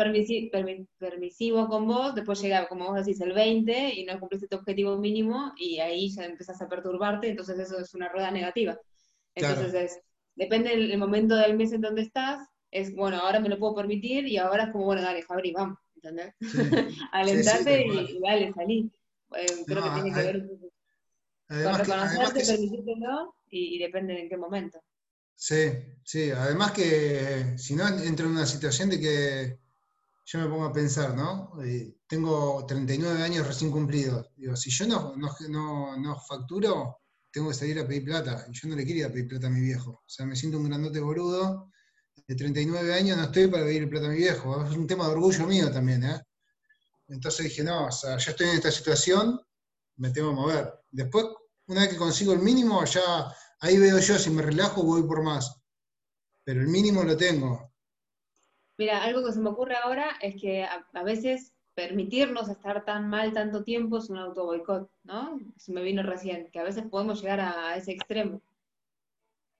permisivo con vos, después llega, como vos decís, el 20 y no cumpliste tu objetivo mínimo y ahí ya empezás a perturbarte, entonces eso es una rueda negativa. Entonces depende del momento del mes en donde estás, es, bueno, ahora me lo puedo permitir y ahora es como, bueno, dale, Fabri, vamos, ¿entendés? *laughs* Alentarte y, dale, salí. creo que tiene que ver con reconocerte, permitírtelo y, y depende en qué momento. Sí, sí, además que si no entro en una situación de que yo me pongo a pensar, ¿no? Eh, tengo 39 años recién cumplidos. Digo, si yo no, no, no, facturo, tengo que salir a pedir plata. Y yo no le quería pedir plata a mi viejo. O sea, me siento un grandote boludo de 39 años no estoy para pedir plata a mi viejo. Es un tema de orgullo mío también, ¿eh? Entonces dije, no, o sea, ya estoy en esta situación, me tengo que mover. Después, una vez que consigo el mínimo, ya ahí veo yo si me relajo voy por más. Pero el mínimo lo tengo. Mira, algo que se me ocurre ahora es que a, veces permitirnos estar tan mal tanto tiempo es un auto boicot, ¿no? Se me vino recién, que a veces podemos llegar a ese extremo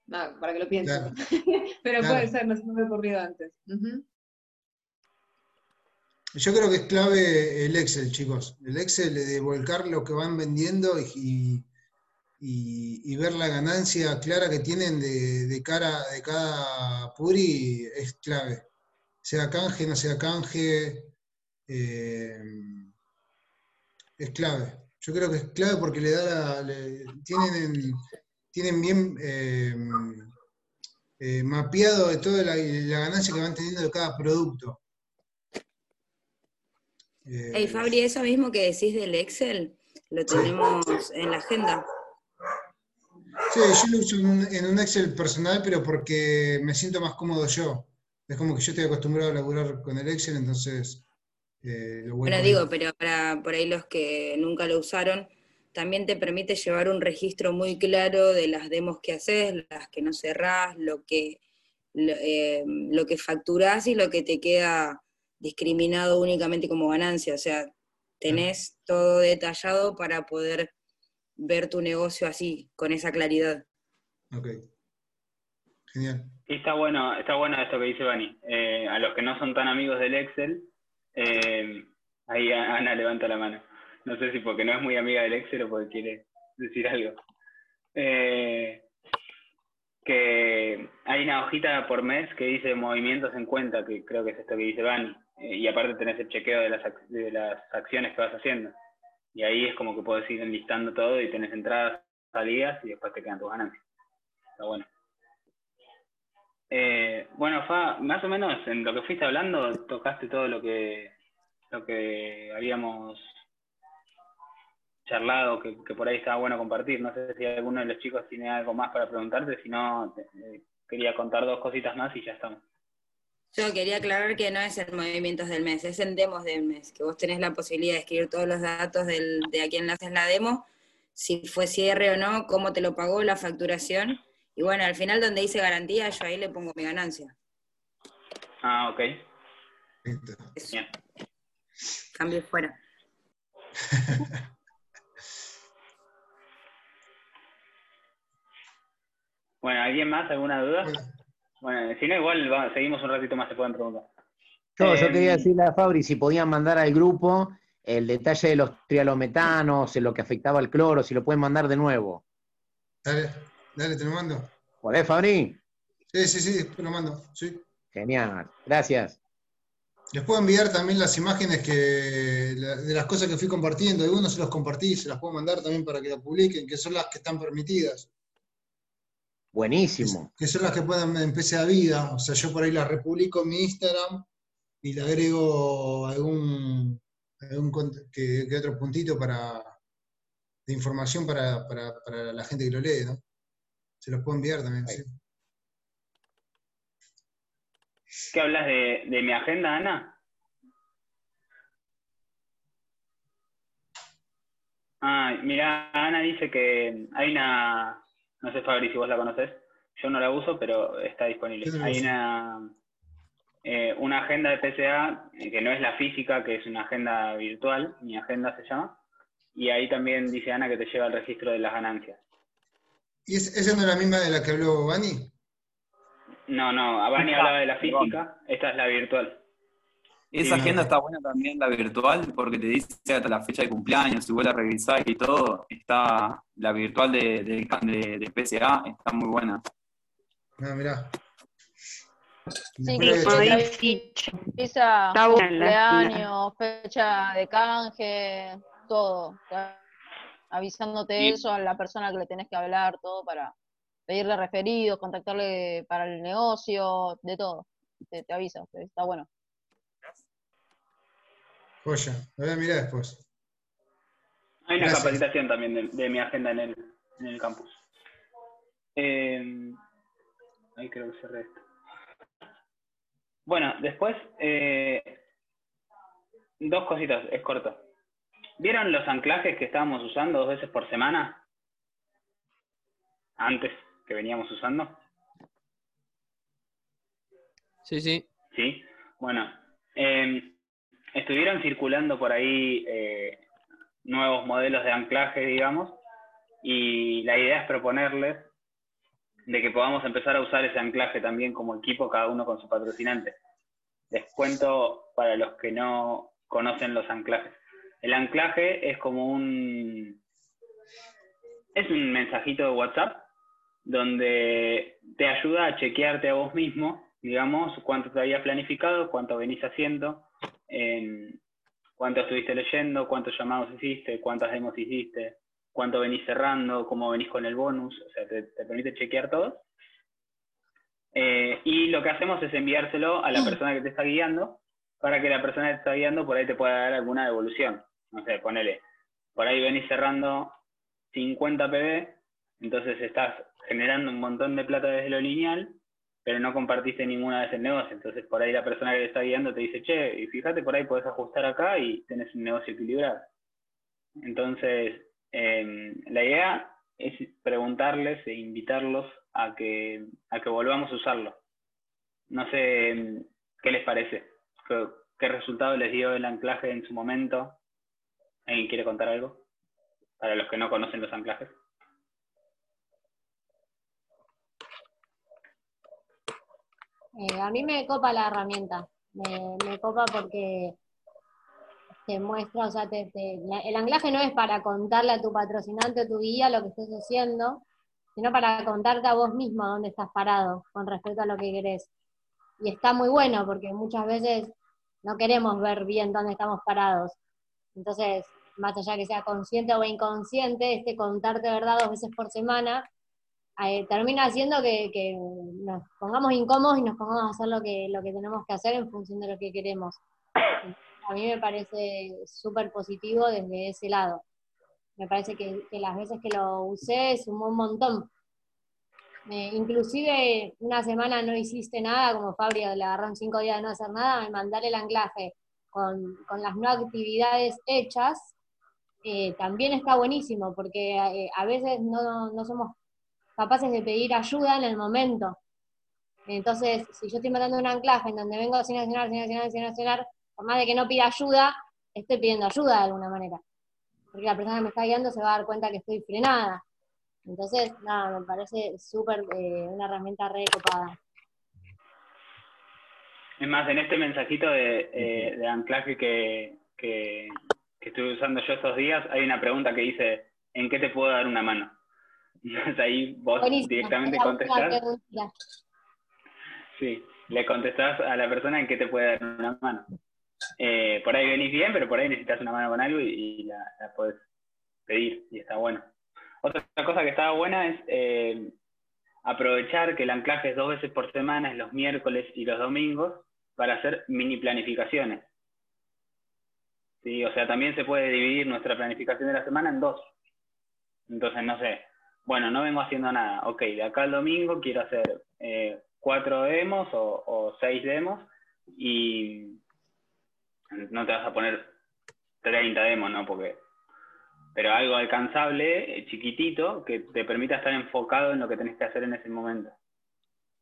para que lo piensen. *laughs* Pero puede ser, no se me ha ocurrido antes. Yo creo que es clave el Excel, chicos. El Excel de volcar lo que van vendiendo y, y, ver la ganancia clara que tienen de, cara de cada Puri es clave. Sea canje, no sea canje, eh, es clave. Yo creo que es clave porque le da la, tienen tienen bien eh, eh, mapeado de toda la, ganancia que van teniendo de cada producto. hey Fabri, eso mismo que decís del Excel, lo tenemos en la agenda. Sí, yo lo uso en un, Excel personal, pero porque me siento más cómodo yo. Es como que yo estoy acostumbrado a laburar con el Excel, entonces eh, lo bueno. digo, pero para por ahí los que nunca lo usaron, también te permite llevar un registro muy claro de las demos que haces, las que no cerrás, lo que, lo, eh, que facturás y lo que te queda discriminado únicamente como ganancia. O sea, tenés todo detallado para poder ver tu negocio así, con esa claridad. Ok. Genial. está bueno, está bueno esto que dice Bani. Eh, a los que no son tan amigos del Excel, eh, ahí Ana levanta la mano. No sé si porque no es muy amiga del Excel o porque quiere decir algo. Eh, que hay una hojita por mes que dice movimientos en cuenta, que creo que es esto que dice Bani. Eh, y aparte tenés el chequeo de las, de las acciones que vas haciendo. Y ahí es como que puedes ir enlistando todo y tenés entradas, salidas y después te quedan tus ganancias. Está bueno. Eh, bueno, Fa, más o menos en lo que fuiste hablando, tocaste todo lo que, lo que habíamos charlado que, por ahí estaba bueno compartir. No sé si alguno de los chicos tiene algo más para preguntarte, si no, quería contar dos cositas más y ya estamos. Yo quería aclarar que no es en movimientos del mes, es en demos del mes, que vos tenés la posibilidad de escribir todos los datos del, de a quién le haces la demo, si fue cierre o no, cómo te lo pagó, la facturación. Y bueno, al final donde dice garantía, yo ahí le pongo mi ganancia. Ah, ok. Bien. Cambio fuera. *laughs* Bueno, ¿alguien más? ¿Alguna duda? Bueno, si no, igual seguimos un ratito más, se pueden preguntar. yo quería em, decirle a Fabri si podían mandar al grupo el detalle de los trialometanos, en lo que afectaba al cloro, si lo pueden mandar de nuevo. Dale, dale, te lo mando. ¿Podés, Fabri? Sí, sí, sí, te lo mando, sí. Genial, gracias. Les puedo enviar también las imágenes que, de las cosas que fui compartiendo. Algunos se los compartí, se las puedo mandar también para que la publiquen, que son las que están permitidas. Buenísimo. Que, son las que pueden empezar a vida. O sea, yo por ahí las republico en mi Instagram y le agrego algún, que, otro puntito para, de información para, la gente que lo lee, ¿no? Se los puedo enviar también, sí. ¿Qué hablas de, de mi agenda, Ana? Ah, mira, Ana dice que hay una, no sé Fabri si vos la conoces, yo no la uso, pero está disponible. Hay una, eh, una agenda de PCA eh, que no es la física, que es una agenda virtual, mi agenda se llama, y ahí también dice Ana que te lleva el registro de las ganancias. ¿Y esa no es la misma de la que habló Bani? No, no, Bani hablaba de la física, esta es la virtual. Esa agenda está buena también, la virtual, porque te dice hasta la fecha de cumpleaños, si vuelves a revisar y todo, está la virtual de, de, PCA, está muy buena. Ah, mirá. Sí, Visa, cumpleaños, fecha de canje, todo. Avisándote eso a la persona que le tenés que hablar, todo para pedirle referidos, contactarle para el negocio, de todo. Te, te avisa, está bueno. Joya, lo voy a mirar después. Hay una capacitación también de, mi agenda en el, en el campus. Eh, ahí creo que cerré esto. Bueno, después, eh, dos cositas, es corto. ¿Vieron los anclajes que estábamos usando dos veces por semana? Antes que veníamos usando. Sí, sí. Sí, bueno. Eh, estuvieron circulando por ahí eh, nuevos modelos de anclaje, digamos, y la idea es proponerles de que podamos empezar a usar ese anclaje también como equipo, cada uno con su patrocinante. Les cuento para los que no conocen los anclajes. El anclaje es como un... Es un mensajito de WhatsApp donde te ayuda a chequearte a vos mismo, digamos, cuánto te habías planificado, cuánto venís haciendo, en cuánto estuviste leyendo, cuántos llamados hiciste, cuántas demos hiciste, cuánto venís cerrando, cómo venís con el bonus, o sea, te, permite chequear todo. Eh, y lo que hacemos es enviárselo a la mm. persona que te está guiando para que la persona que te está guiando por ahí te pueda dar alguna devolución. No sé, ponele, por ahí venís cerrando 50 PB, entonces estás generando un montón de plata desde lo lineal pero no compartiste ninguna vez el negocio. Entonces, por ahí la persona que te está guiando te dice, che, y fíjate, por ahí puedes ajustar acá y tenés un negocio equilibrado. Entonces, em, la idea es preguntarles e invitarlos a que, a que volvamos a usarlo. No sé em, qué les parece, qué, qué resultado les dio el anclaje en su momento. ¿Alguien quiere contar algo? Para los que no conocen los anclajes. Eh, a mí me copa la herramienta, me, copa porque te muestra, o sea, el anclaje no es para contarle a tu patrocinante o tu guía lo que estés haciendo, sino para contarte a vos mismo dónde estás parado con respecto a lo que querés. Y está muy bueno porque muchas veces no queremos ver bien dónde estamos parados. Entonces, más allá que sea consciente o inconsciente, este contarte verdad dos veces por semana eh, termina haciendo que, nos pongamos incómodos y nos pongamos a hacer lo que, lo que tenemos que hacer en función de lo que queremos. A mí me parece súper positivo desde ese lado. Me parece que, las veces que lo usé sumó un montón. Eh, inclusive una semana no hiciste nada, como Fabri le agarraron cinco días de no hacer nada, mandar el anclaje con, las no actividades hechas, eh, también está buenísimo, porque a veces no, no somos capaces de pedir ayuda en el momento. Entonces, si yo estoy mandando un anclaje en donde vengo sin accionar, sin accionar, sin accionar, por más de que no pida ayuda, estoy pidiendo ayuda de alguna manera. Porque la persona que me está guiando se va a dar cuenta que estoy frenada. Entonces, nada, me parece súper eh, una herramienta re copada. Es más, en este mensajito de, eh, anclaje que, que, que estuve usando yo estos días, hay una pregunta que dice, ¿en qué te puedo dar una mano? *laughs* ahí vos directamente contestás. Sí, le contestás a la persona en qué te puede dar una mano. Eh, por ahí venís bien, pero por ahí necesitas una mano con algo y, la, la, podés pedir y está bueno. Otra cosa que estaba buena es eh, aprovechar que el anclaje es dos veces por semana, es los miércoles y los domingos, para hacer mini planificaciones. ¿Sí? O sea, también se puede dividir nuestra planificación de la semana en dos. Entonces, no sé, bueno, no vengo haciendo nada. Ok, de acá al domingo quiero hacer eh, cuatro demos o, seis demos y no te vas a poner 30 demos, ¿no? Porque, pero algo alcanzable, eh, chiquitito, que te permita estar enfocado en lo que tenés que hacer en ese momento.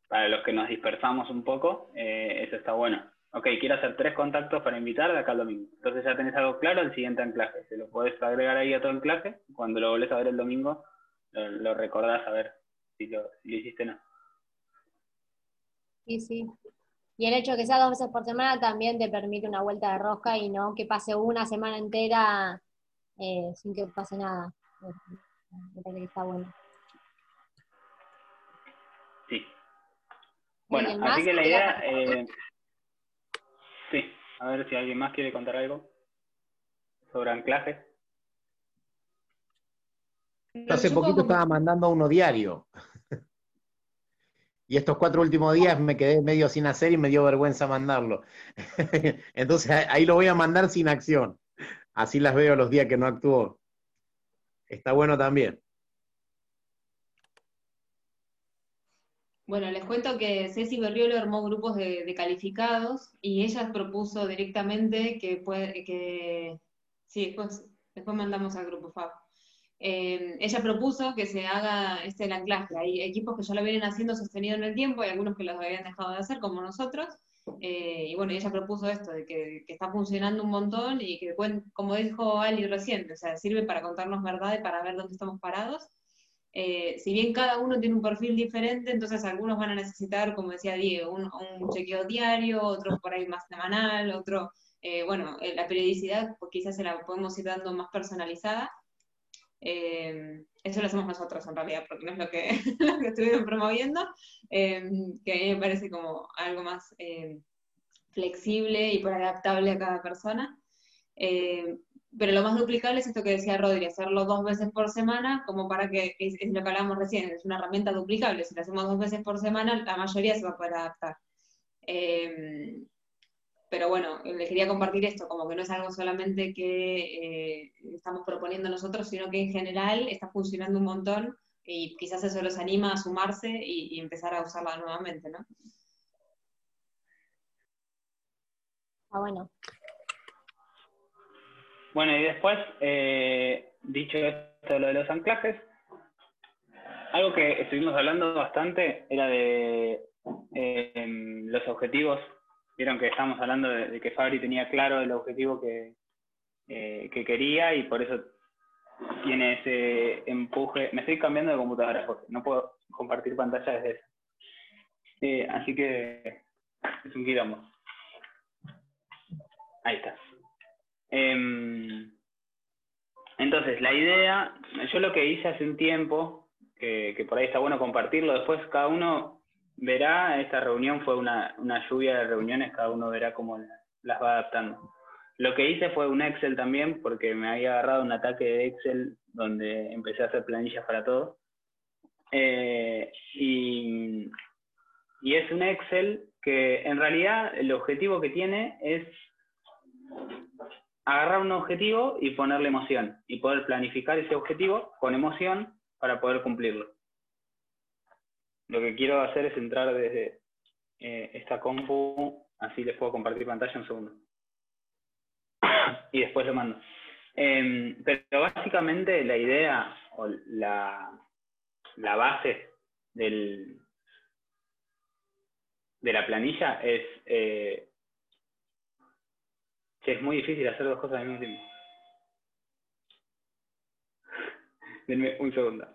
Para los que nos dispersamos un poco, eh, eso está bueno. Ok, quiero hacer tres contactos para invitar de acá al domingo. Entonces ya tenés algo claro, el siguiente anclaje. Se lo podés agregar ahí a todo anclaje. Cuando lo volvés a ver el domingo, lo, recordás a ver si lo, hiciste o no. Sí, sí. Y el hecho de que sea dos veces por semana también te permite una vuelta de rosca y no que pase una semana entera eh, sin que pase nada. Me parece que está bueno. Sí. Bueno, así que la idea... Eh, sí, a ver si alguien más quiere contar algo sobre anclaje. Hace poquito estaba mandando uno diario. *laughs* Y estos cuatro últimos días me quedé medio sin hacer y me dio vergüenza mandarlo. *laughs* Entonces ahí lo voy a mandar sin acción. Así las veo los días que no actuó. Está bueno también. Bueno, les cuento que Ceci Berriolo armó grupos de, calificados y ella propuso directamente que puede, que sí, después, después mandamos al grupo FAB. Eh, ella propuso que se haga este el anclaje. Hay equipos que ya lo vienen haciendo sostenido en el tiempo, hay algunos que los habían dejado de hacer, como nosotros. Eh, y bueno, ella propuso esto, de que, está funcionando un montón y que, como dijo Ali recién, o sea, sirve para contarnos verdad y para ver dónde estamos parados. Eh, si bien cada uno tiene un perfil diferente, entonces algunos van a necesitar, como decía Diego, un, un chequeo diario, otros por ahí más semanal, otro, bueno, la periodicidad pues quizás se la podemos ir dando más personalizada. Eh, eso lo hacemos nosotros en realidad, porque no es lo que, *laughs* lo que estuvimos promoviendo, eh, que a mí me parece como algo más eh, flexible y por adaptable a cada persona. pero lo más duplicable es esto que decía Rodri, hacerlo dos veces por semana, como para que, es, lo que hablábamos recién, es una herramienta duplicable. Si lo hacemos dos veces por semana, la mayoría se va a poder adaptar pero bueno, les quería compartir esto, como que no es algo solamente que eh, estamos proponiendo nosotros, sino que en general está funcionando un montón y quizás eso los anima a sumarse y, empezar a usarla nuevamente, ¿no? Ah, bueno. Bueno, y después, eh, dicho esto, lo de los anclajes, algo que estuvimos hablando bastante era de eh, los objetivos Vieron que estamos hablando de, que Fabri tenía claro el objetivo que, eh, que quería y por eso tiene ese empuje. Me estoy cambiando de computadora, porque no puedo compartir pantalla desde esa. Eh, así que es un quilombo. Ahí está. Em, entonces, la idea, yo lo que hice hace un tiempo, que por ahí está bueno compartirlo, después cada uno verá, esta reunión fue una, lluvia de reuniones, cada uno verá cómo las va adaptando. Lo que hice fue un Excel también, porque me había agarrado un ataque de Excel donde empecé a hacer planillas para todo. Eh, y, y es un Excel que en realidad el objetivo que tiene es agarrar un objetivo y ponerle emoción y poder planificar ese objetivo con emoción para poder cumplirlo lo que quiero hacer es entrar desde eh, esta compu, así les puedo compartir pantalla un segundo. *coughs* y después lo mando. Em, pero básicamente la idea o la, la base del, de la planilla es eh, que es muy difícil hacer dos cosas al mismo tiempo. *laughs* Denme un segundo.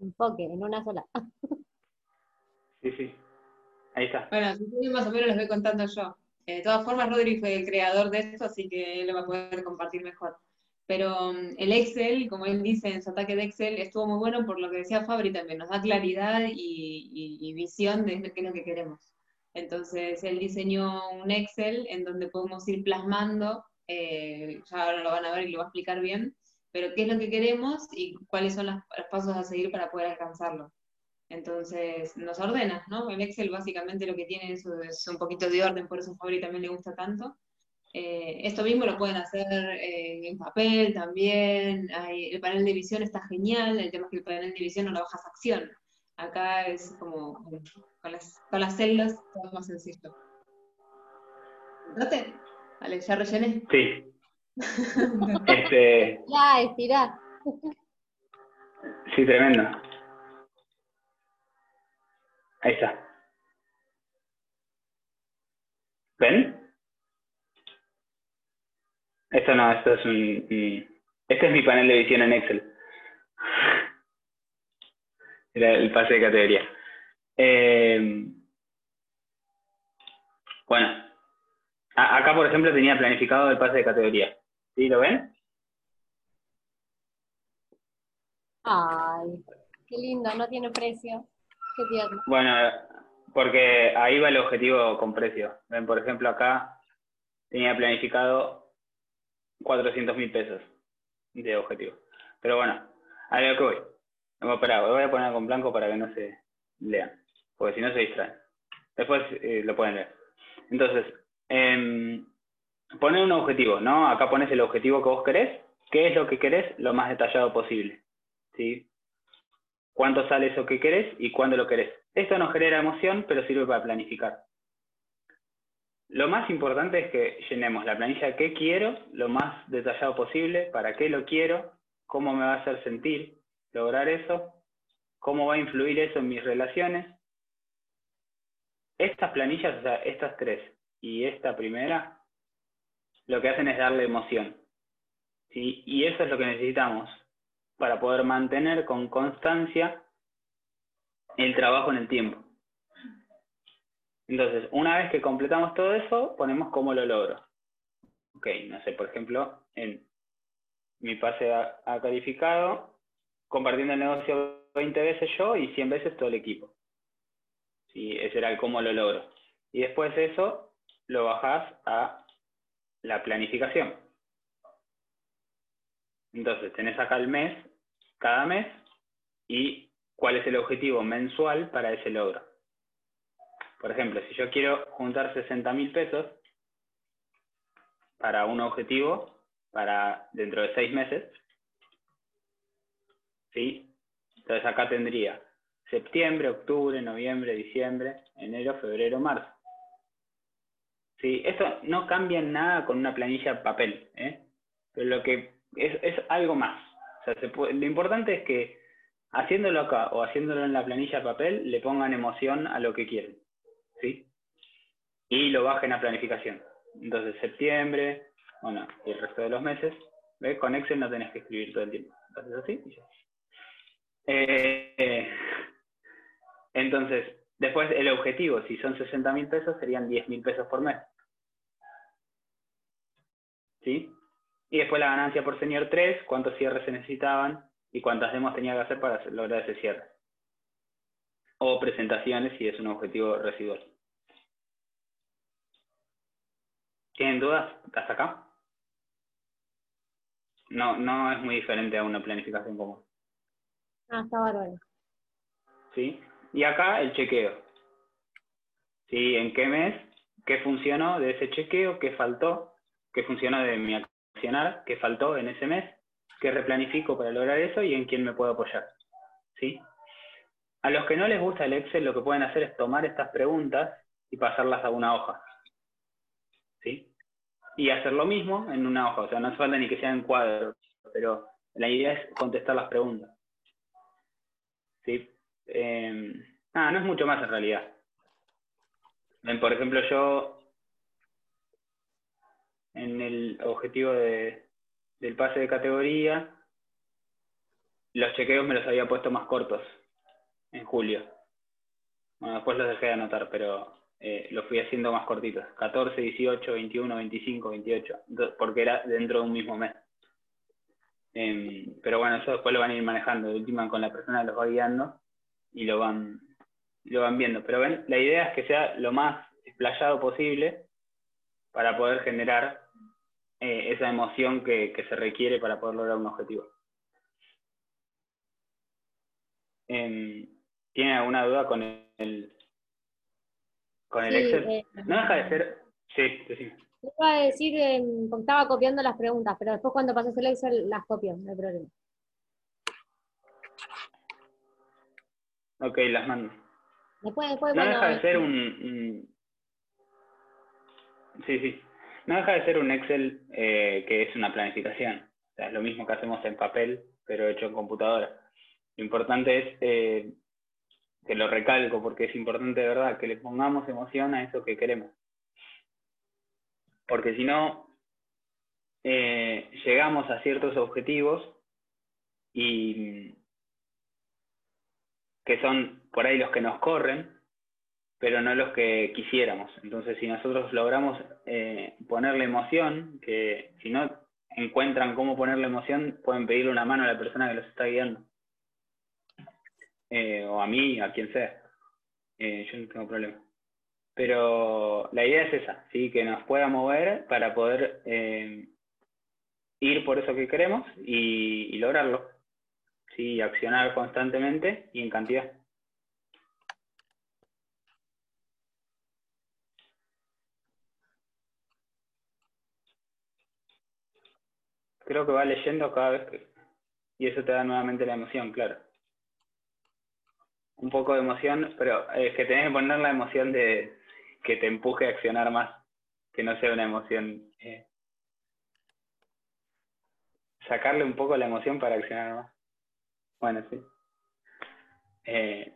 Enfoque en una sola. *laughs* Sí, sí. Ahí está. Bueno, más o menos les voy contando yo. Eh, de todas formas, Rodri fue el creador de esto, así que él lo va a poder compartir mejor. Pero mm, el Excel, como él dice en su ataque de Excel, estuvo muy bueno por lo que decía Fabri también, nos da claridad y, visión de qué es lo que queremos. Entonces, él diseñó un Excel en donde podemos ir plasmando, eh, ya ahora lo van a ver y lo va a explicar bien, pero qué es lo que queremos y cuáles son los pasos a seguir para poder alcanzarlo. Entonces, nos ordena, ¿no? El Excel básicamente lo que tiene es, un poquito de orden, por eso a Fabri también le gusta tanto. Eh, esto mismo lo pueden hacer eh, en papel también. el panel de visión está genial. El tema es que el panel de visión no lo bajas a acción. Acá es como con las, con las celdas todo más sencillo. ¿Note? Vale, ¿ya rellené? Sí. *laughs* este... Ya, estirá. sí, tremendo. Ahí está. ¿Ven? Esto no, esto es un, Este es mi panel de visión en Excel. Era el pase de categoría. Eh, bueno, acá por ejemplo tenía planificado el pase de categoría. ¿Sí lo ven? Ay, qué lindo, no tiene precio. Qué tierno. Bueno, porque ahí va el objetivo con precio. Ven, por ejemplo, acá tenía planificado 400 mil pesos de objetivo. Pero bueno, a lo que voy. Espera, voy a poner con blanco para que no se lean, porque si no se distraen. Después eh, lo pueden leer. Entonces, eh, poner un objetivo, ¿no? Acá pones el objetivo que vos querés. ¿Qué es lo que querés? Lo más detallado posible. ¿Sí? ¿Cuánto sale eso que querés y cuándo lo querés? Esto no genera emoción, pero sirve para planificar. Lo más importante es que llenemos la planilla que quiero, lo más detallado posible, para qué lo quiero, cómo me va a hacer sentir lograr eso, cómo va a influir eso en mis relaciones. Estas planillas, o sea, estas tres y esta primera, lo que hacen es darle emoción. Y eso es lo que necesitamos para poder mantener con constancia el trabajo en el tiempo. Entonces, una vez que completamos todo eso, ponemos cómo lo logro. Ok, no sé, por ejemplo, en mi pase a, calificado, compartiendo el negocio 20 veces yo y 100 veces todo el equipo. Sí, ese era el cómo lo logro. Y después de eso, lo bajás a la planificación. Entonces, tenés acá el mes, cada mes, y cuál es el objetivo mensual para ese logro. Por ejemplo, si yo quiero juntar 60 mil pesos para un objetivo para dentro de seis meses, ¿sí? Entonces acá tendría septiembre, octubre, noviembre, diciembre, enero, febrero, marzo. Sí, esto no cambia nada con una planilla papel, ¿eh? pero lo que es, algo más. lo importante es que haciéndolo acá o haciéndolo en la planilla papel le pongan emoción a lo que quieren, ¿sí? Y lo bajen a planificación. Entonces septiembre, bueno, y el resto de los meses. Con Excel no tenés que escribir todo el tiempo. Entonces así. Eh, entonces, después el objetivo, si son 60 mil pesos, serían 10 mil pesos por mes. ¿Sí? Y después la ganancia por señor 3, cuántos cierres se necesitaban y cuántas demos tenía que hacer para lograr ese cierre. O presentaciones si es un objetivo residual. ¿Tienen dudas hasta acá? No, no es muy diferente a una planificación común. Ah, está bárbaro. ¿Sí? Y acá el chequeo. ¿Sí? ¿En qué mes? ¿Qué funcionó de ese chequeo? ¿Qué faltó? Qué funciona de mi accionar, qué faltó en ese mes, qué replanifico para lograr eso y en quién me puedo apoyar. ¿Sí? A los que no les gusta el Excel, lo que pueden hacer es tomar estas preguntas y pasarlas a una hoja. ¿Sí? Y hacer lo mismo en una hoja. O sea, no hace falta ni que sea en cuadro, pero la idea es contestar las preguntas. ¿Sí? Eh, no es mucho más en realidad. Por ejemplo, yo en el objetivo de, del pase de categoría, los chequeos me los había puesto más cortos en julio. Bueno, después los dejé de anotar, pero eh, los fui haciendo más cortitos. 14, 18, 21, 25, 28, porque era dentro de un mismo mes. Em, pero bueno, eso después lo van a ir manejando. De última con la persona los va guiando y lo van, lo van viendo. Pero ven, la idea es que sea lo más explayado posible para poder generar eh, esa emoción que, se requiere para poder lograr un objetivo. Em, ¿Tiene alguna duda con el, con el Excel? Eh, no deja de ser... Sí, sí. iba a decir, eh, estaba copiando las preguntas, pero después cuando pases el Excel las copio, no hay problema. Ok, las mando. Después, después, no deja de ser un, Sí, sí. No deja de ser un Excel eh, que es una planificación. Es lo mismo que hacemos en papel, pero hecho en computadora. Lo importante es, eh, que lo recalco porque es importante de verdad, que le pongamos emoción a eso que queremos. Porque si no, eh, llegamos a ciertos objetivos y que son por ahí los que nos corren, pero no los que quisiéramos. Entonces, si nosotros logramos eh, ponerle emoción, que si no encuentran cómo ponerle emoción, pueden pedirle una mano a la persona que los está guiando. Eh, o a mí, a quien sea. Eh, yo no tengo problema. Pero la idea es esa, ¿sí? que nos pueda mover para poder ir por eso que queremos y, y lograrlo. ¿sí? accionar constantemente y en cantidad. Creo que va leyendo cada vez que... Y eso te da nuevamente la emoción, claro. Un poco de emoción, pero es que tenés que poner la emoción de que te empuje a accionar más, que no sea una emoción... Eh, sacarle un poco la emoción para accionar más. Bueno, sí. Eh,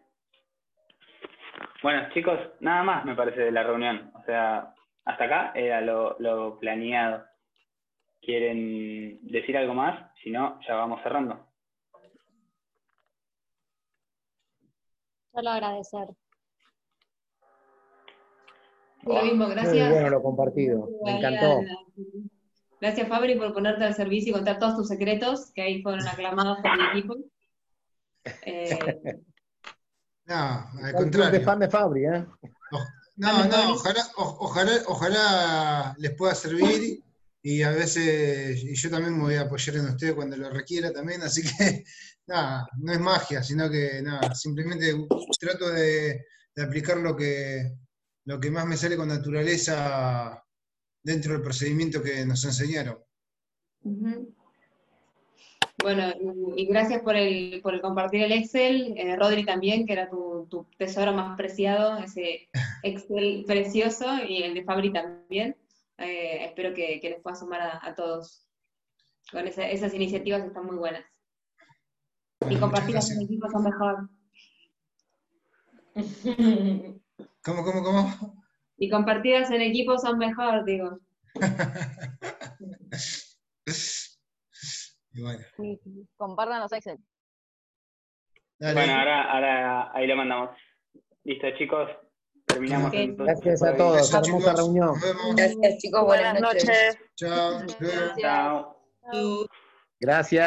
bueno, chicos, nada más me parece de la reunión. O sea, hasta acá era lo, planeado. ¿Quieren decir algo más? Si no, ya vamos cerrando. Solo agradecer. Lo mismo, gracias. Muy bueno lo compartido, me encantó. Gracias Fabri por ponerte al servicio y contar todos tus secretos, que ahí fueron aclamados por el equipo. Eh, *laughs* no, al contrario. fan de Fabri, ¿eh? No, no, ojalá, ojalá, les pueda servir y a veces, y yo también me voy a apoyar en ustedes cuando lo requiera también, así que *laughs* nada, no es magia, sino que nada, simplemente trato de, aplicar lo que, lo que más me sale con naturaleza dentro del procedimiento que nos enseñaron. Bueno, y gracias por el, por el compartir el Excel. Eh, Rodri también, que era tu, tesoro más preciado, ese *laughs* Excel precioso, y el de Fabri también. Eh, espero que, les pueda sumar a, todos. Con esas iniciativas están muy buenas. y compartirlas en equipos son mejor. *laughs* ¿Cómo, cómo, cómo? Y compartidas en equipos son mejor, digo. *laughs* bueno. Compartan los Excel. Bueno, ahora, ahora ahí lo mandamos. Listo, chicos. Terminamos. Gracias a todos. Gracias, hermosa reunión. Gracias, chicos. Buenas, noches. Chao. Chao. Gracias.